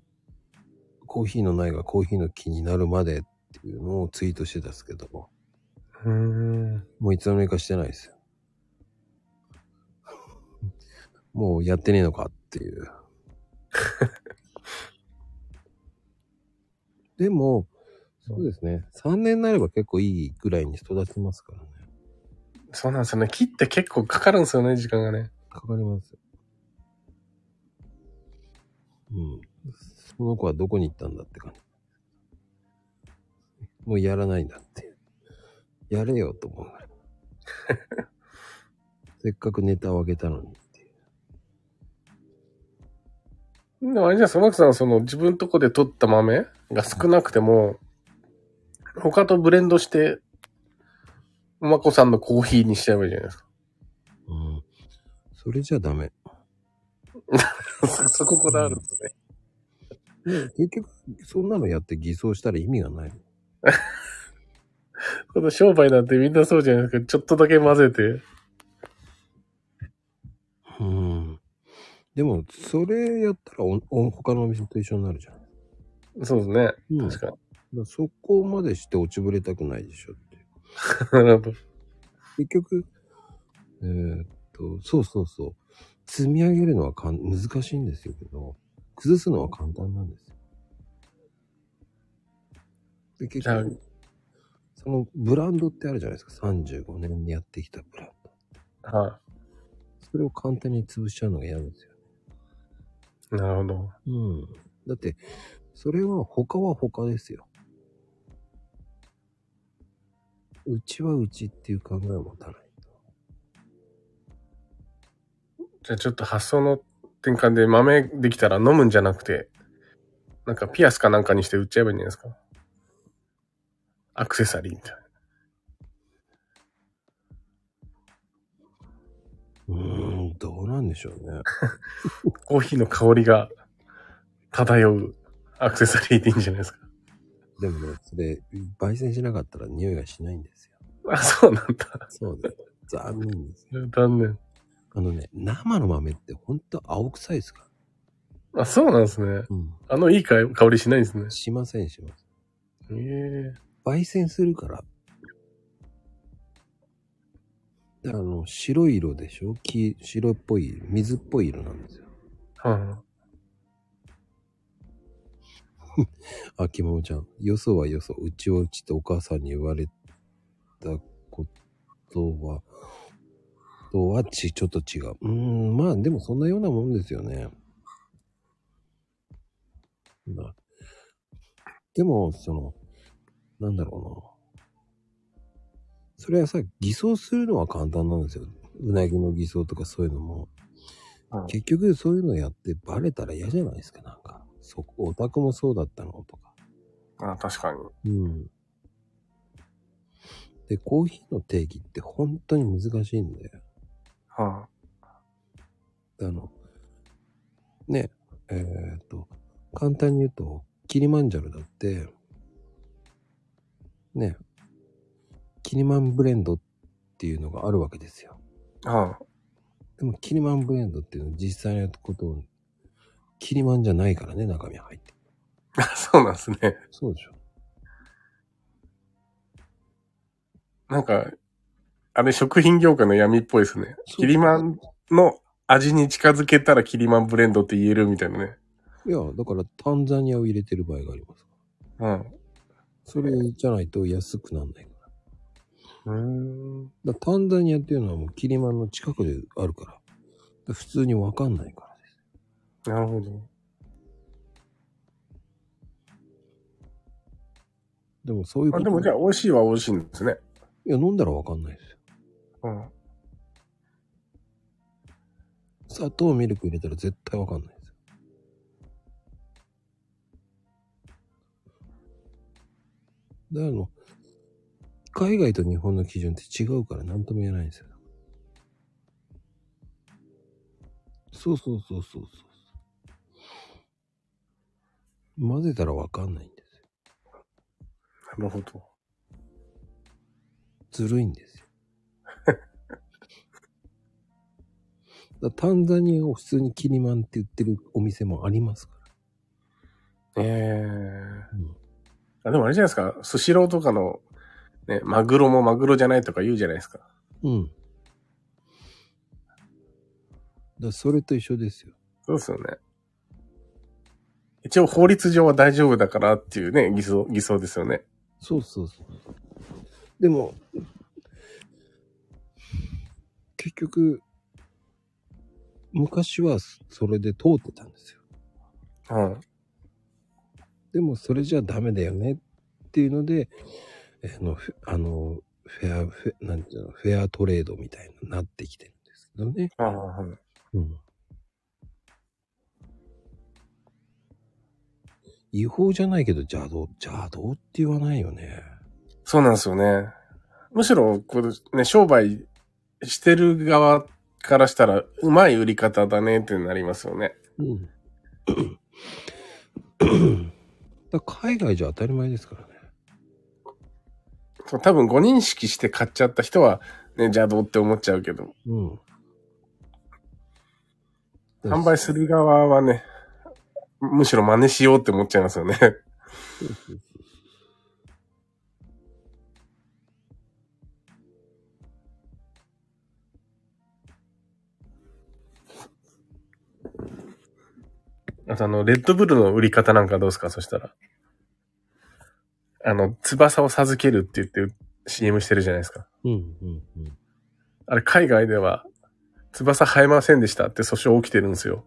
コーヒーの苗がコーヒーの木になるまでっていうのをツイートしてたんですけども、うーん。もういつの間にかしてないですよ。もうやってねえのかっていう。でも、そうですね。3年になれば結構いいぐらいに育ちますからね。そうなんですよね。切って結構かかるんですよね、時間がね。かかりますよ。うん。その子はどこに行ったんだって感じ。もうやらないんだって。やれよと思うぐら。せっかくネタをあげたのにっていう。でもあれじゃあ、そのさん、その自分とこで取った豆が少なくても、他とブレンドして、おまこさんのコーヒーにしちゃえばいいじゃないですか。うん。それじゃダメ。そ そここだわるんですね。ね結局、そんなのやって偽装したら意味がない。この商売なんてみんなそうじゃないですか。ちょっとだけ混ぜて。うん。でも、それやったらおお他のお店と一緒になるじゃん。そうですね。うん確かに。そこまでして落ちぶれたくないでしょって。なるほど。結局、えーっと、そうそうそう。積み上げるのはかん難しいんですよけど、崩すのは簡単なんですよ。で、結局、そのブランドってあるじゃないですか。35年にやってきたブランド。はそれを簡単に潰しちゃうのが嫌なんですよ。い。なるほど。うん。だって、それは他は他ですよ。うちはうちっていう考えを持たないじゃあちょっと発想の転換で豆できたら飲むんじゃなくて、なんかピアスかなんかにして売っちゃえばいいんじゃないですか？アクセサリーみたいな。うーん、どうなんでしょうね。コーヒーの香りが漂うアクセサリーでいいんじゃないですか？でもね、それ、焙煎しなかったら匂いがしないんですよ。あ、そうなんだ。そうね。残念ですよ。残念。あのね、生の豆ってほんと青臭いですか？ら。あ、そうなんですね。うん。あのいい香りしないんですね。しませんしません。ええ焙煎するから。であの、白い色でしょ？黄白っぽい、水っぽい色なんですよ。は あ、きももちゃん。よそはよそ、うちはうちってお母さんに言われたことは、とはち、ちょっと違う。うーん、まあでもそんなようなもんですよね。まあ、でも、その、なんだろうな。それはさ、偽装するのは簡単なんですよ。うなぎの偽装とかそういうのも。うん結局そういうのやってバレたら嫌じゃないですか、なんか。そこ、オタクもそうだったのとか。あ。あ、確かに。うん。で、コーヒーの定義って本当に難しいんで、はあの、ね、えっ、と、簡単に言うと、キリマンジャロだって、ね、キリマンブレンドっていうのがあるわけですよ。あ。はでも、キリマンブレンドっていうのは実際のことを、キリマンじゃないからね、中身入って。あ。そうなんですね。そうでしょ。なんか、あれ食品業界の闇っぽいですね。キリマンの味に近づけたらキリマンブレンドって言えるみたいなね。いや、だからタンザニアを入れてる場合があります。うん。それじゃないと安くなんないから。うーん。だタンザニアっていうのはもうキリマンの近くであるから。だから普通にわかんないからです。なるほど。でもそういうことあでもじゃあ美味しいは美味しいんですね。いや、飲んだらわかんないですよ。うん。砂糖、ミルク入れたら絶対わかんないですよ。だからあの、海外と日本の基準って違うから何とも言えないんですよ。そうそうそうそうそう。混ぜたらわかんないんですよ。なるほど。ずるいんですタンザニアを普通にキリマンって言ってるお店もありますから。ええうんあ、でもあれじゃないですか。スシローとかの、ね、マグロもマグロじゃないとか言うじゃないですか。うん。だからそれと一緒ですよ。そうですよね。一応法律上は大丈夫だからっていうね、偽装、偽装ですよね。そうそうそう。でも、結局、昔はそれで通ってたんですよ。うん。でもそれじゃダメだよねっていうので、あの、フあのフェア、フェなんていうの、フェアトレードみたいになってきてるんですけどね。ああ、はい。うん。違法じゃないけど邪道、邪道って言わないよね。そうなんですよね。むしろ、こうね、商売してる側からしたら、うまい売り方だねってなりますよね。うん。だ海外じゃ当たり前ですからね。そう多分誤認識して買っちゃった人は、ね、邪道って思っちゃうけど、うん。販売する側はね、むしろ真似しようって思っちゃいますよね。そうそうあとあの、レッドブルの売り方なんかどうですか？そしたら。あの、翼を授けるって言って CM してるじゃないですか。うん、うん、うん。あれ、海外では、翼生えませんでしたって訴訟起きてるんですよ。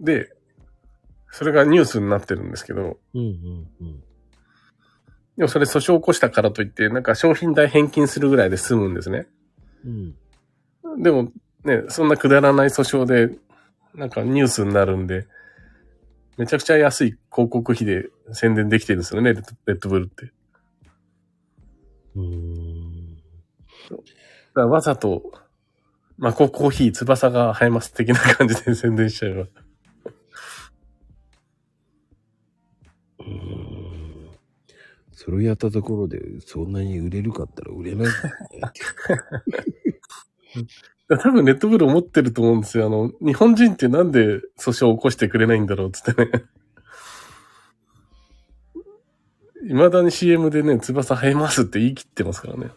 で、それがニュースになってるんですけど、うん、うん、うん。でもそれ訴訟を起こしたからといって、なんか商品代返金するぐらいで済むんですね。うん。でもね、そんなくだらない訴訟で、なんかニュースになるんで、めちゃくちゃ安い広告費で宣伝できてるんですよね、レッドレッドブルって。うーん。だわざと、マココーヒー翼が生えます的な感じで 宣伝しちゃえば。うーんそれをやったところで、そんなに売れるかったら売れない。多分レッドブル思ってると思うんですよ。あの、日本人ってなんで訴訟を起こしてくれないんだろうっつってね。未だに CM でね、翼生えますって言い切ってますからね。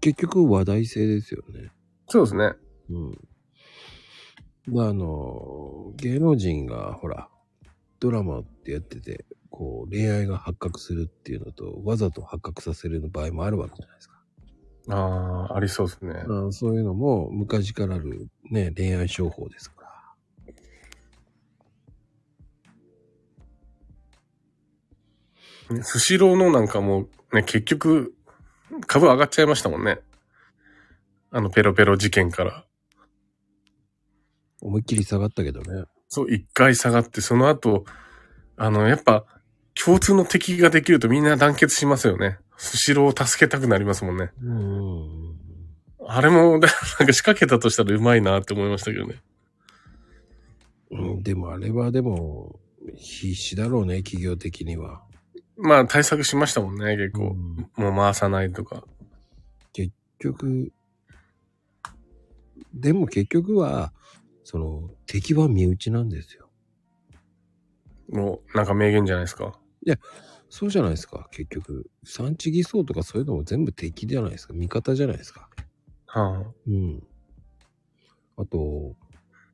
結局話題性ですよね。そうですね。うん。まあ、あの、芸能人が、ほら、ドラマってやってて、こう、恋愛が発覚するっていうのと、わざと発覚させるの場合もあるわけじゃないですか。ああ、ありそうですね。あそういうのも昔からあるね、恋愛商法ですから。ねスシローのなんかもね、結局、株上がっちゃいましたもんね。あのペロペロ事件から。思いっきり下がったけどね。そう、一回下がって、その後、あの、やっぱ、共通の敵ができるとみんな団結しますよね。スシローを助けたくなりますもんね。うん。あれも、なんか仕掛けたとしたらうまいなって思いましたけどね。うん、でもあれはでも、必死だろうね、企業的には。まあ対策しましたもんね、結構。うんもう回さないとか。結局、でも結局は、その、敵は身内なんですよ。もう、なんか名言じゃないですか。そうじゃないですか、結局。産地偽装とかそういうのも全部敵じゃないですか。味方じゃないですか。はあ、うん。あと、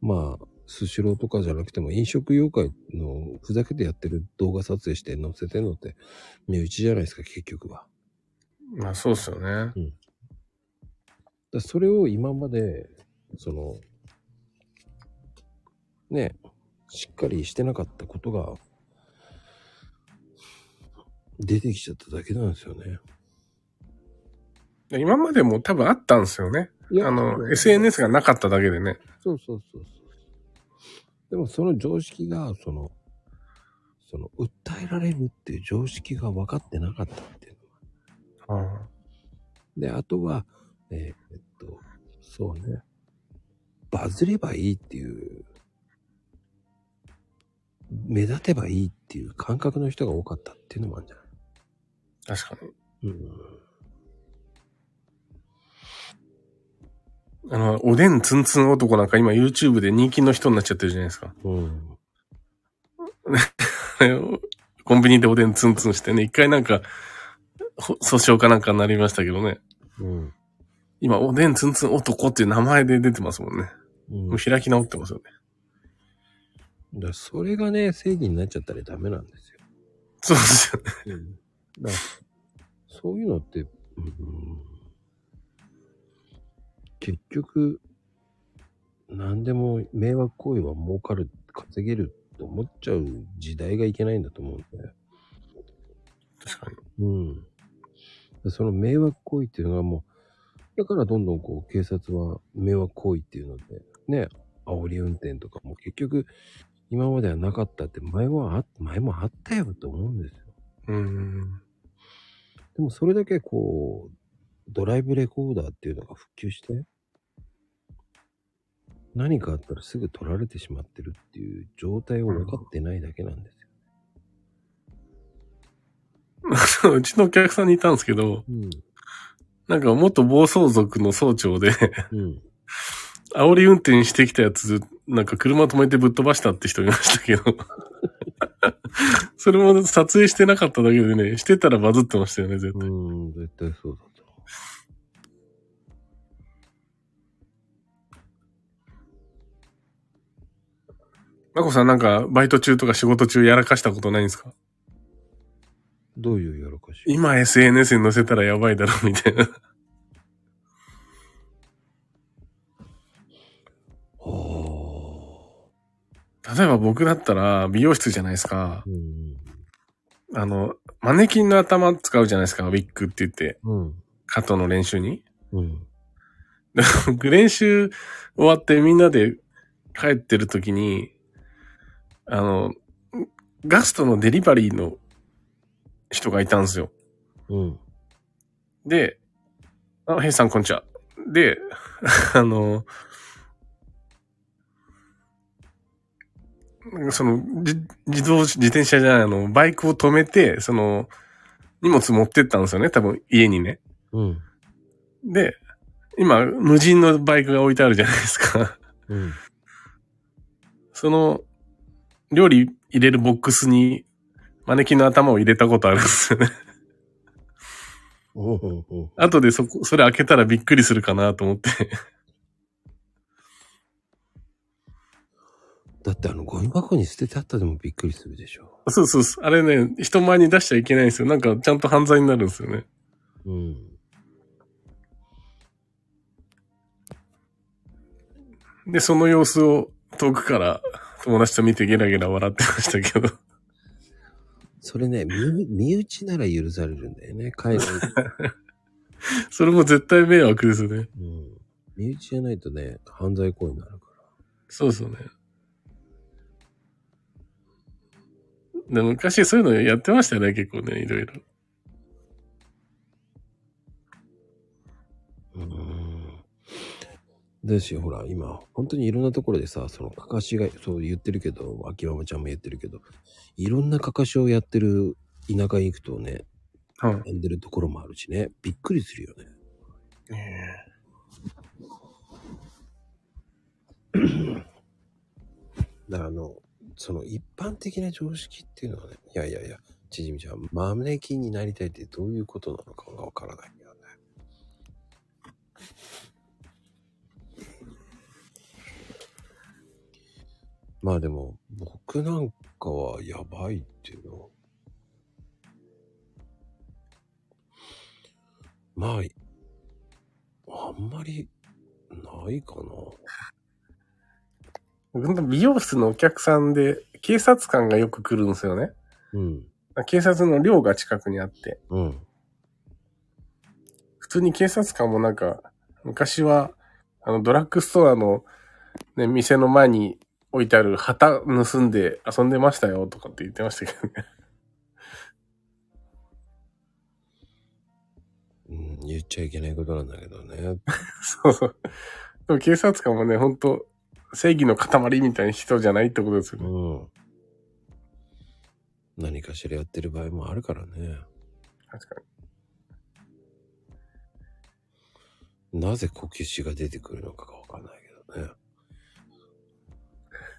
まあ、スシローとかじゃなくても飲食業界のふざけてやってる動画撮影して載せてるのって身内じゃないですか、結局は。まあそうっすよね。だからそれを今まで、その、ね、しっかりしてなかったことが、出てきちゃっただけなんですよね。今までも多分あったんですよね。いあの、SNS がなかっただけでね。そうそうそうそう。でもその常識が、その、その、訴えられるっていう常識が分かってなかったっていうのは。はあ、で、あとは、えーえっと、そうね。バズればいいっていう、目立てばいいっていう感覚の人が多かったっていうのもあるんじゃない確かに。うん。あの、おでんツンツン男なんか今 YouTube で人気の人になっちゃってるじゃないですか。うん。コンビニでおでんツンツンしてね、一回なんか、ほ訴訟かなんかになりましたけどね。うん。今、おでんツンツン男っていう名前で出てますもんね。うん。もう開き直ってますよね。だそれがね、正義になっちゃったらダメなんですよ。そうですよね。うん。だそういうのって、うん、結局、何でも迷惑行為は儲かる、稼げると思っちゃう時代がいけないんだと思うんだよ。確かに。うん。でその迷惑行為っていうのがもう、だからどんどんこう警察は迷惑行為っていうので、ね、煽り運転とかも結局今まではなかったって前はあ、前もあったよと思うんですよ。うーん。でもそれだけこう、ドライブレコーダーっていうのが普及して、何かあったらすぐ取られてしまってるっていう状態を分かってないだけなんですよ。うちのお客さんにいたんですけど、うん。なんか元暴走族の総長で、うん。煽り運転してきたやつ、なんか車止めてぶっ飛ばしたって人いましたけど。それも撮影してなかっただけでね、してたらバズってましたよね、絶対。うん、絶対そうだと。まこさんなんか、バイト中とか仕事中やらかしたことないんですか？どういうやらかし？今 SNS に載せたらやばいだろ、みたいな。例えば僕だったら、美容室じゃないですかあ。。うん。あの、マネキンの頭使うじゃないですか、ウィッグって言って、うん。カットの練習に。うん。で僕練習終わってみんなで帰ってる時に、あの、ガストのデリバリーの人がいたんですよ。うん。で、あ、ヘイさんこんにちは。で、あの、その、じ自動、自転車じゃない、あの、バイクを止めて、その、荷物持ってったんですよね、多分家にね。うん。で、今、無人のバイクが置いてあるじゃないですか。うん。その、料理入れるボックスに、マネキンの頭を入れたことあるんですよね。おうおう後でそこ、それ開けたらびっくりするかなと思って。だってあの、ゴミ箱に捨ててあったでもびっくりするでしょ。そうそうそう。あれね、人前に出しちゃいけないんですよ。なんかちゃんと犯罪になるんですよね。うん。で、その様子を遠くから友達と見てゲラゲラ笑ってましたけど。それね、身身内なら許されるんだよね。海外。それも絶対迷惑ですよね。うん。身内じゃないとね、犯罪行為になるかそうそうね。昔そういうのやってましたよね、結構ね、いろいろ。ら。うん。だし、ほら、今、本当にいろんなところでさ、その、かかしが、そう言ってるけど、秋ママちゃんも言ってるけど、いろんなかかしをやってる田舎に行くとね、はい。やんでるところもあるしね、びっくりするよね。だからあの、その一般的な常識っていうのはね、いやいやいや、ちじみちゃん、マネキンになりたいってどういうことなのかがわからないんだよね。まあでも、僕なんかはやばいっていうの。まあ、あんまりないかな。美容室のお客さんで、警察官がよく来るんですよね。うん。警察の寮が近くにあって。うん。普通に警察官もなんか、昔は、あの、ドラッグストアの、ね、店の前に置いてある旗盗んで遊んでましたよとかって言ってましたけどね。うん、言っちゃいけないことなんだけどね。そうそう。でも警察官もね、本当正義の塊みたいな人じゃないってことですよね。うん。何かしらやってる場合もあるからね。確かに。なぜこけしが出てくるのかがわかんないけどね。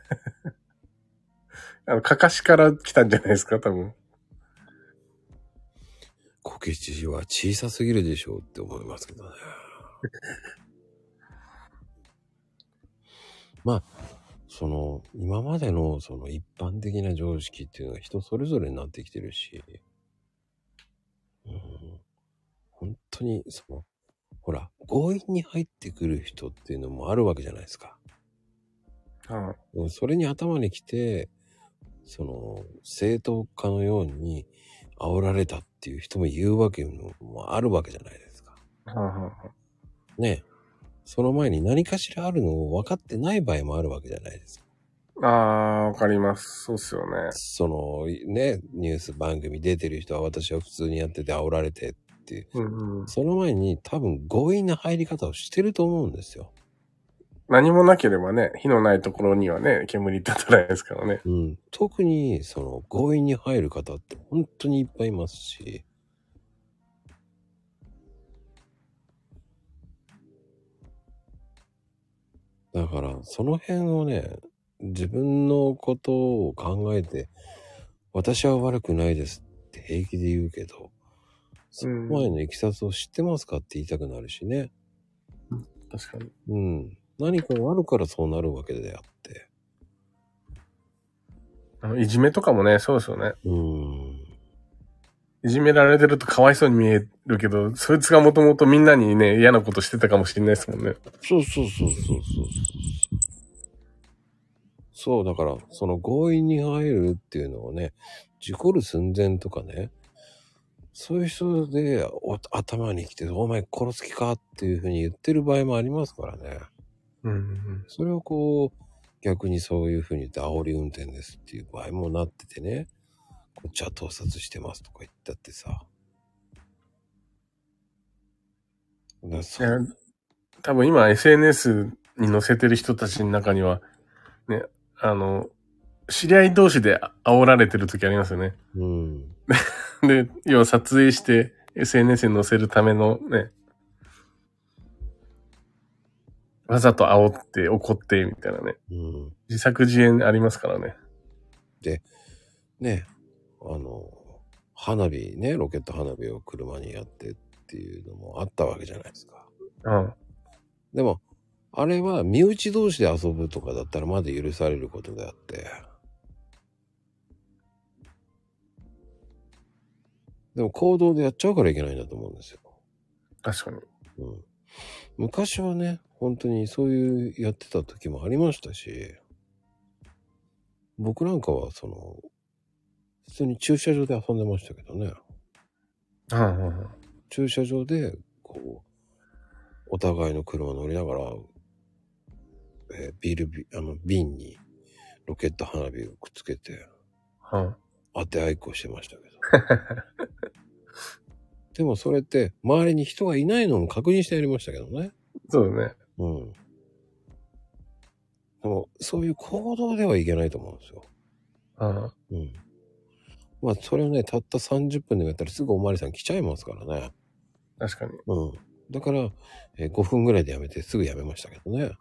あの、かかしから来たんじゃないですか、多分。こけしは小さすぎるでしょうって思いますけどね。まあ、その、今までのその一般的な常識っていうのは人それぞれになってきてるし、うん、本当に、その、ほら、強引に入ってくる人っていうのもあるわけじゃないですか。うん。うんそれに頭に来て、その、正当化のように煽られたっていう人も言うわけもあるわけじゃないですか。うんうんね。その前に何かしらあるのを分かってない場合もあるわけじゃないですか。ああ、わかります。そうっすよね。その、ね、ニュース番組出てる人は私は普通にやってて煽られてっていう。うんうん。その前に多分強引な入り方をしてると思うんですよ。何もなければね、火のないところにはね、煙立たないですからね。うん。特に、その、強引に入る方って本当にいっぱいいますし、だから、その辺をね、自分のことを考えて、私は悪くないですって平気で言うけど、その前のいきさつを知ってますかって言いたくなるしね。確かに。うん。何かがあるからそうなるわけであって。あの、いじめとかもね、そうですよね。うん。いじめられてるとかわいそうに見えるけど、そいつがもともとみんなにね、嫌なことしてたかもしれないですもんね。そうそうそうそうそう。そう、だから、その強引に入るっていうのをね、事故る寸前とかね、そういう人でお頭に来て、お前殺す気かっていうふうに言ってる場合もありますからね。うんうんそれをこう、逆にそういうふうに言って煽り運転ですっていう場合もなっててね、こっちは盗撮してますとか言ったってさ。だそいや多分今 SNS に載せてる人たちの中には、ね、あの、知り合い同士で煽られてる時ありますよね。うん。で、要は撮影して SNS に載せるためのね、わざと煽って怒ってみたいなね。うん。自作自演ありますからね。ね、あの、花火ね、ロケット花火を車にやってっていうのもあったわけじゃないですか。うん。でも、あれは身内同士で遊ぶとかだったらまだ許されることであって。でも行動でやっちゃうからいけないんだと思うんですよ。確かに。うん。昔はね、本当にそういうやってた時もありましたし、僕なんかはその、普通に駐車場で遊んでましたけどね。うんうんうん。駐車場で、こう、お互いの車乗りながら、えービールビ、あの、瓶にロケット花火をくっつけて、うん。当て合いっこしてましたけど。でもそれって、周りに人がいないのも確認してやりましたけどね。そうだね。うん。でも、そういう行動ではいけないと思うんですよ。うん。うん。まあ、それをね、たった30分でもやったらすぐおまわりさん来ちゃいますからね。確かに。うん。だから、えー5分ぐらいでやめてすぐやめましたけどね。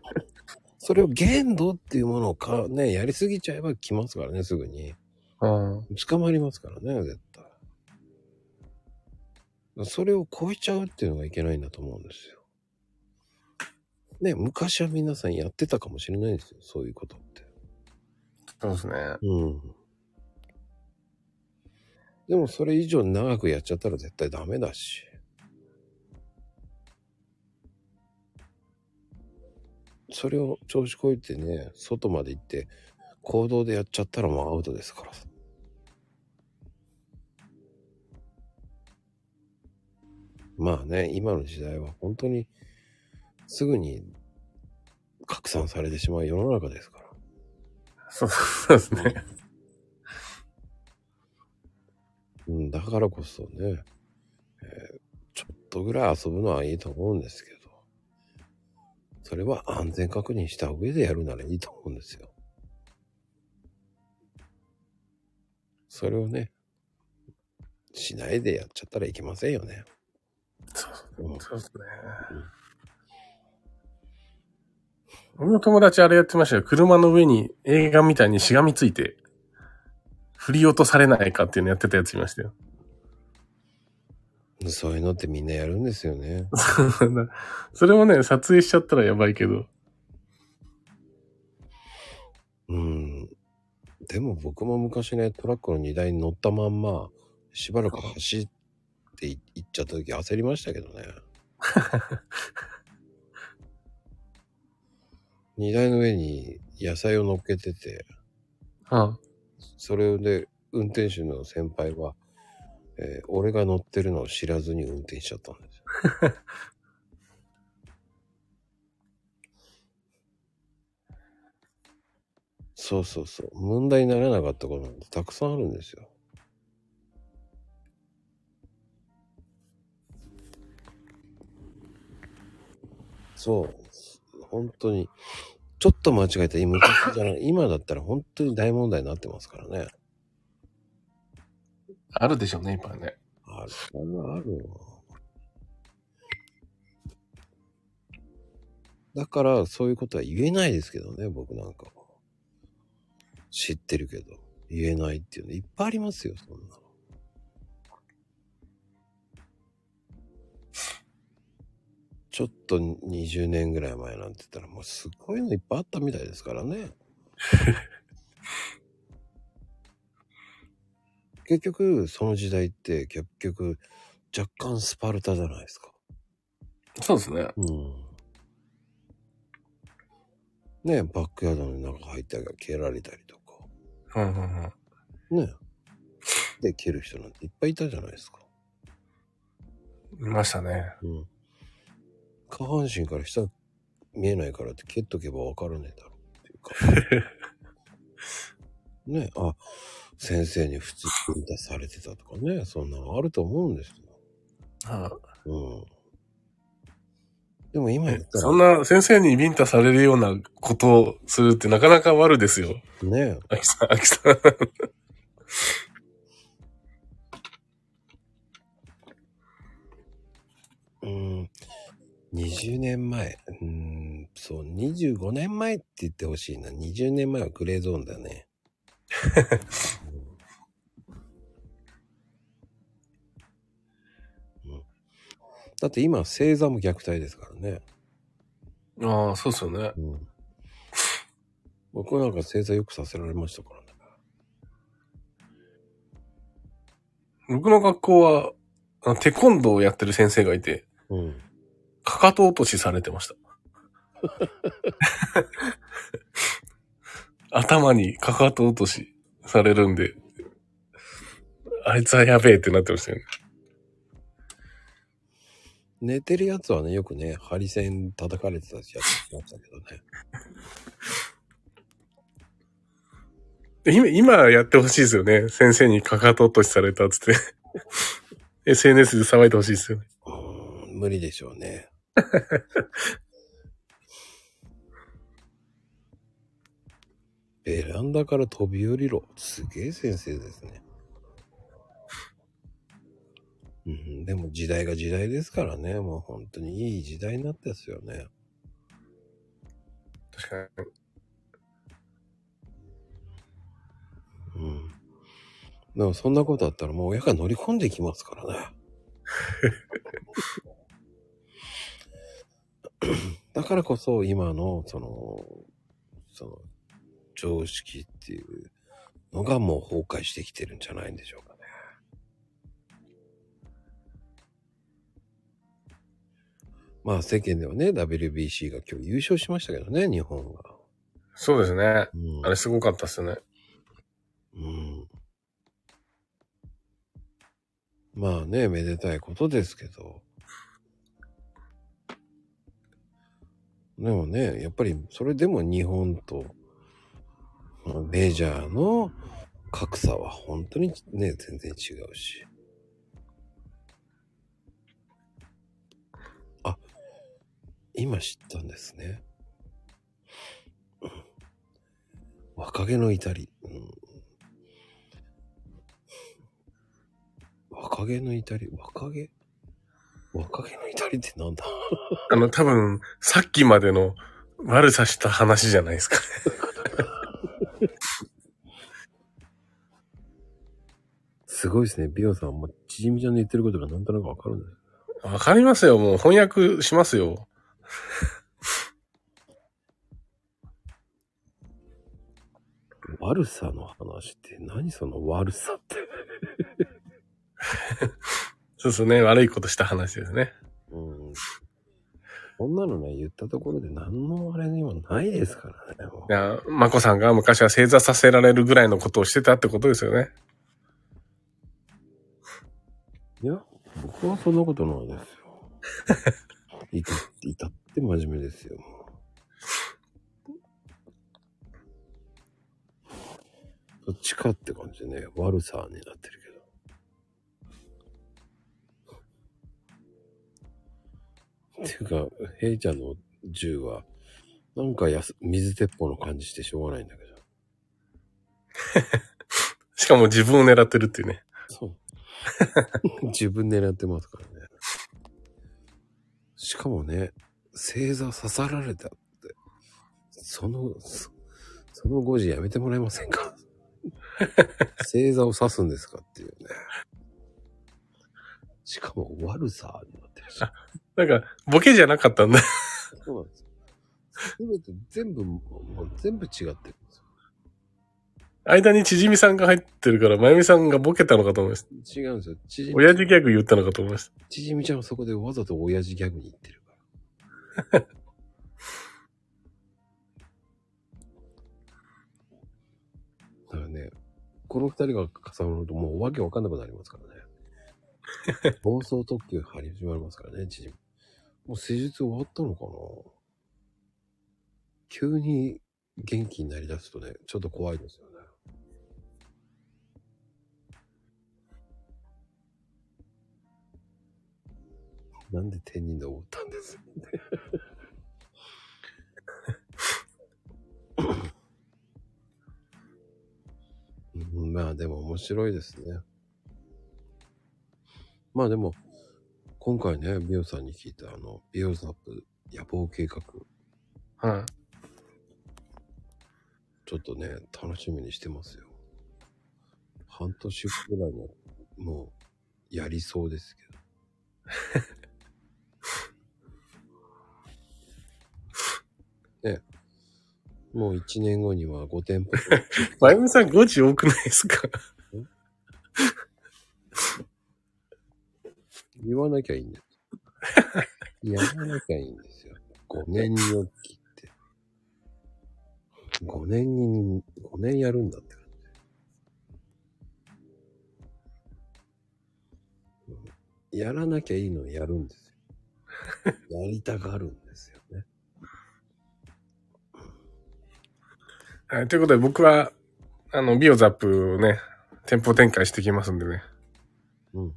それを限度っていうものをか、ね、やりすぎちゃえば来ますからね、すぐに。うん。捕まりますからね、絶対。それを超えちゃうっていうのがいけないんだと思うんですよ。ね、昔は皆さんやってたかもしれないですよ、そういうことって。そうですね。うん。でもそれ以上長くやっちゃったら絶対ダメだし。それを調子こいてね、外まで行って行動でやっちゃったらもうアウトですから。まあね、今の時代は本当にすぐに拡散されてしまう世の中ですから。そうそうですね。うん、だからこそね、えーちょっとぐらい遊ぶのはいいと思うんですけど、それは安全確認した上でやるならいいと思うんですよ。それをね、しないでやっちゃったらいけませんよね。そうですね。俺の友達あれやってましたよ。車の上に映画みたいにしがみついて、振り落とされないかっていうのやってたやついましたよ。そういうのってみんなやるんですよね。それもね、撮影しちゃったらやばいけど。うん。でも僕も昔ね、トラックの荷台に乗ったまんま、しばらく走ってい行っちゃった時焦りましたけどね。荷台の上に野菜を乗っけてて、うん。それで運転手の先輩は、えー俺が乗ってるのを知らずに運転しちゃったんですよ。そうそうそう。問題にならなかったことなんてたくさんあるんですよ。そう。本当に。ちょっと間違えたら昔じゃない。今だったら本当に大問題になってますからね。あるでしょうね、今ね。あるあるあるよ。だから、そういうことは言えないですけどね、僕なんかは。知ってるけど。言えないっていうのいっぱいありますよ、そんなの。ちょっと20年ぐらい前なんて言ったらもうすごいのいっぱいあったみたいですからね。結局、その時代って結局若干スパルタじゃないですか。そうですね。うん。ねバックヤードの中入って蹴られたりとか。うんうんうん。ねで、蹴る人なんていっぱいいたじゃないですか。いましたね。うん。下半身から下見えないからって蹴っとけばわからねえだろっていうか。ねあ、先生に普通に出されてたとかね、そんなのあると思うんですよ。はうん。でも今言ったそんな先生にビンタされるようなことをするってなかなか悪ですよ。らね、秋さん、秋さん。うん、20年前、うん、そう、25年前って言ってほしいな。20年前はグレーゾーンだね。うんうんだって今、星座も虐待ですからね。ああ、そうですよね。うん、僕なんか星座よくさせられましたからね。僕の学校は、あのテコンドーをやってる先生がいて、うん。かかと落としされてました。頭にかかと落としされるんで、あいつはやべえってなってましたよね。寝てるやつはね、よくね、ハリセン叩かれてたやつましたけどね。で今、今やってほしいですよね。先生にかかと落としされたっつって。SNS で騒いでほしいですよね。無理でしょうね。ベランダから飛び降りろ。すげえ先生ですね。うん、でも時代が時代ですからね。もう本当にいい時代になったですよね。確かに。うん。でもそんなことあったらもう親が乗り込んできますからね。だからこそ今のその、その、常識っていうのがもう崩壊してきてるんじゃないんでしょうかね。まあ世間ではね、WBC が今日優勝しましたけどね、日本が。そうですね。うんあれすごかったっすよね。うん。まあね、めでたいことですけど。でもね、やっぱりそれでも日本とメジャーの格差は本当にね、全然違うし。あ、今知ったんですね。若気の至り。うん若気の至り？若気？若気の至りってなんだ？あの、多分、さっきまでの悪さした話じゃないですか。すごいですね。ビオさんもちじみちゃんの言ってることがなんとなくわかるんだよ。わかりますよ。もう翻訳しますよ。悪さの話って何その悪さって。そうですね。悪いことした話ですね。うん。そんなのね、言ったところで何のあれにもないですからね。もいや、まこさんが昔は正座させられるぐらいのことをしてたってことですよね。ういや、僕はそんなことないですよ。いた、いたって真面目ですよ。どっちかって感じでね、悪さになってるっていうか、ヘイちゃんの銃は、なんかやす水鉄砲の感じしてしょうがないんだけど。しかも自分を狙ってるっていうね。そう。自分狙ってますからね。しかもね、星座刺さられたって、その、そその誤字やめてもらえませんか？星座を指すんですかっていうね。しかも悪さになってるし。なんか、ボケじゃなかったんだ。そうなんですよ。すべて全部、もう全部違ってるんですよ。間にちじみさんが入ってるから、まゆみさんがボケたのかと思いました。違うんですよ。ちじみ親父ギャグ言ったのかと思いました。ちじみちゃんはそこでわざと親父ギャグに行ってるから。だからね、この二人が重なるともうわけわかんなくなりますからね。暴走特急始まりますからね、ちじみ。もう施術終わったのかな？急に元気になりだすとね、ちょっと怖いですよね。なんで天人で思ったんです？うんまあでも面白いですね。まあでも、今回ね、美容さんに聞いたあの、美容ザップ野望計画、はい。ちょっとね、楽しみにしてますよ。半年ぐらいの、もう、やりそうですけど。ね。もう1年後には5店舗。まゆみさん5時多くないですか？言わなきゃいいんだよ。やらなきゃいいんですよ。5年によきって。5年に、5年やるんだって感じ。うんやらなきゃいいのをやるんですよ。やりたがるんですよね。はい。ということで僕は、あの、ビオザップをね、店舗展開してきますんでね。うん。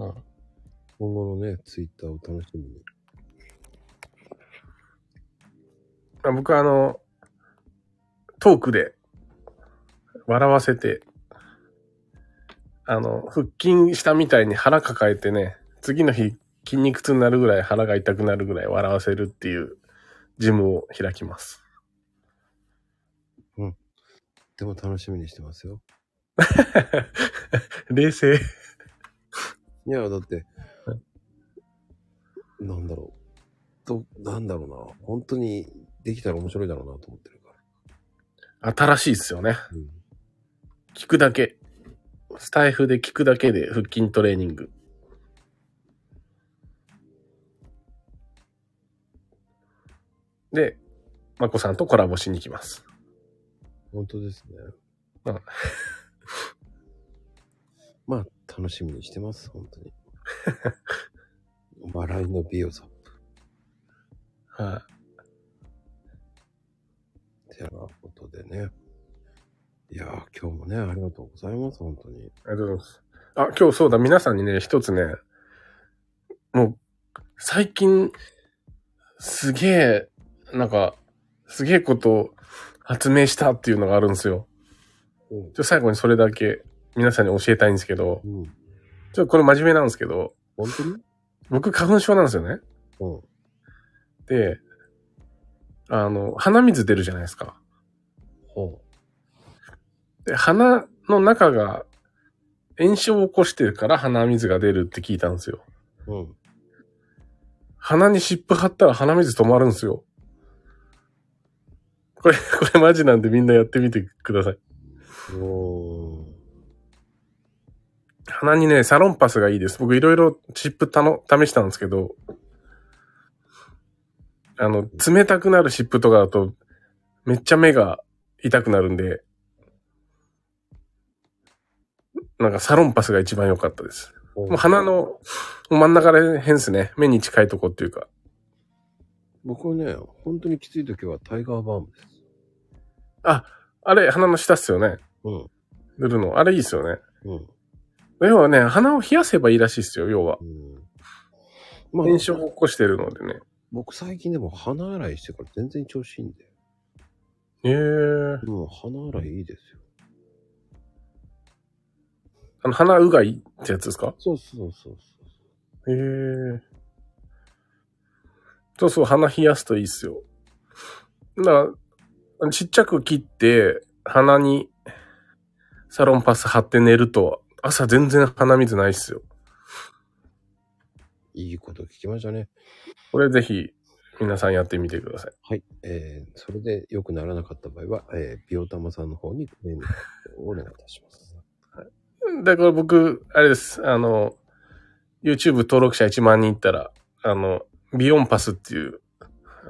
うん今後のね、ツイッターを楽しみに。まあ僕はあの、トークで笑わせて、あの、腹筋したみたいに腹抱えてね、次の日筋肉痛になるぐらい腹が痛くなるぐらい笑わせるっていうジムを開きます。でも楽しみにしてますよ。冷静。いや、だって、なんだろう。と、なんだろうな。本当にできたら面白いだろうなと思ってるから。新しいっすよね。うん。聞くだけ。スタイフで聞くだけで腹筋トレーニング。で、まこさんとコラボしに行きます。本当ですね。うんまあ、楽しみにしてます、本当に。笑いの美容さん。はい、てなことでね。いやー、今日もね、ありがとうございます、本当に。ありがとうございます。あ、今日そうだ、皆さんにね、一つね、もう、最近、すげえ、なんか、すげえことを発明したっていうのがあるんですよ。うん。最後にそれだけ皆さんに教えたいんですけど、うん。ちょっとこれ真面目なんですけど、本当に？僕花粉症なんですよね。うん。で、あの、鼻水出るじゃないですか。ほで、鼻の中が炎症を起こしてるから鼻水が出るって聞いたんですよ。う。うん。鼻に湿布貼ったら鼻水止まるんですよ。これ、これマジなんでみんなやってみてください。おー。鼻にね、サロンパスがいいです。僕いろいろ湿布たの試したんですけど、あの、冷たくなる湿布とかだと、めっちゃ目が痛くなるんで、なんかサロンパスが一番良かったです。もう鼻の真ん中ら辺ですね。目に近いとこっていうか。僕はね、本当にきつい時はタイガーバームです。あれ、鼻の下っすよね。うん。塗るの。あれいいっすよね。うん。要はね、鼻を冷やせばいいらしいっすよ、要は。うん。まあ、炎症を起こしてるのでね。僕最近でも鼻洗いしてから全然調子いいんで。へえー。もう鼻洗いいいですよ。あの、鼻うがいってやつですか？そうそうそうそう。へえー。そうそう、鼻冷やすといいっすよ。だから、ちっちゃく切って、鼻にサロンパス貼って寝ると、朝全然鼻水ないっすよ。いいこと聞きましたね。これぜひ、皆さんやってみてください。はい。えー、それで良くならなかった場合は、えー、ビオタマさんの方にトレーニングをお願いいたします。だから僕、あれです。あの、YouTube 登録者1万人いったら、あの、ビヨンパスっていう、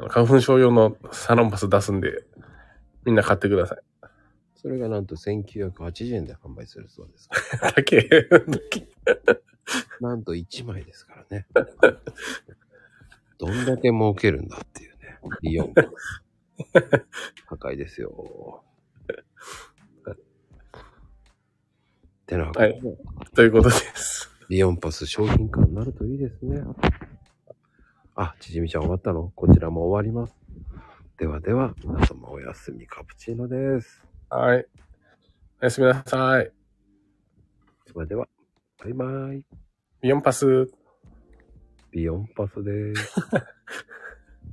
花粉症用のサロンパス出すんで、みんな買ってください。それがなんと1980円で販売するそうです。だけ、なんと1枚ですからね。どんだけ儲けるんだっていうね。ビヨン。高いですよ。てなはいということです。ビヨンパス商品化になるといいですね。あ、ちじみちゃん終わったの？こちらも終わります。ではでは、皆様おやすみカプチーノです。はい。おやすみなさい。それでは、バイバイ。ビヨンパス。ビヨンパスです。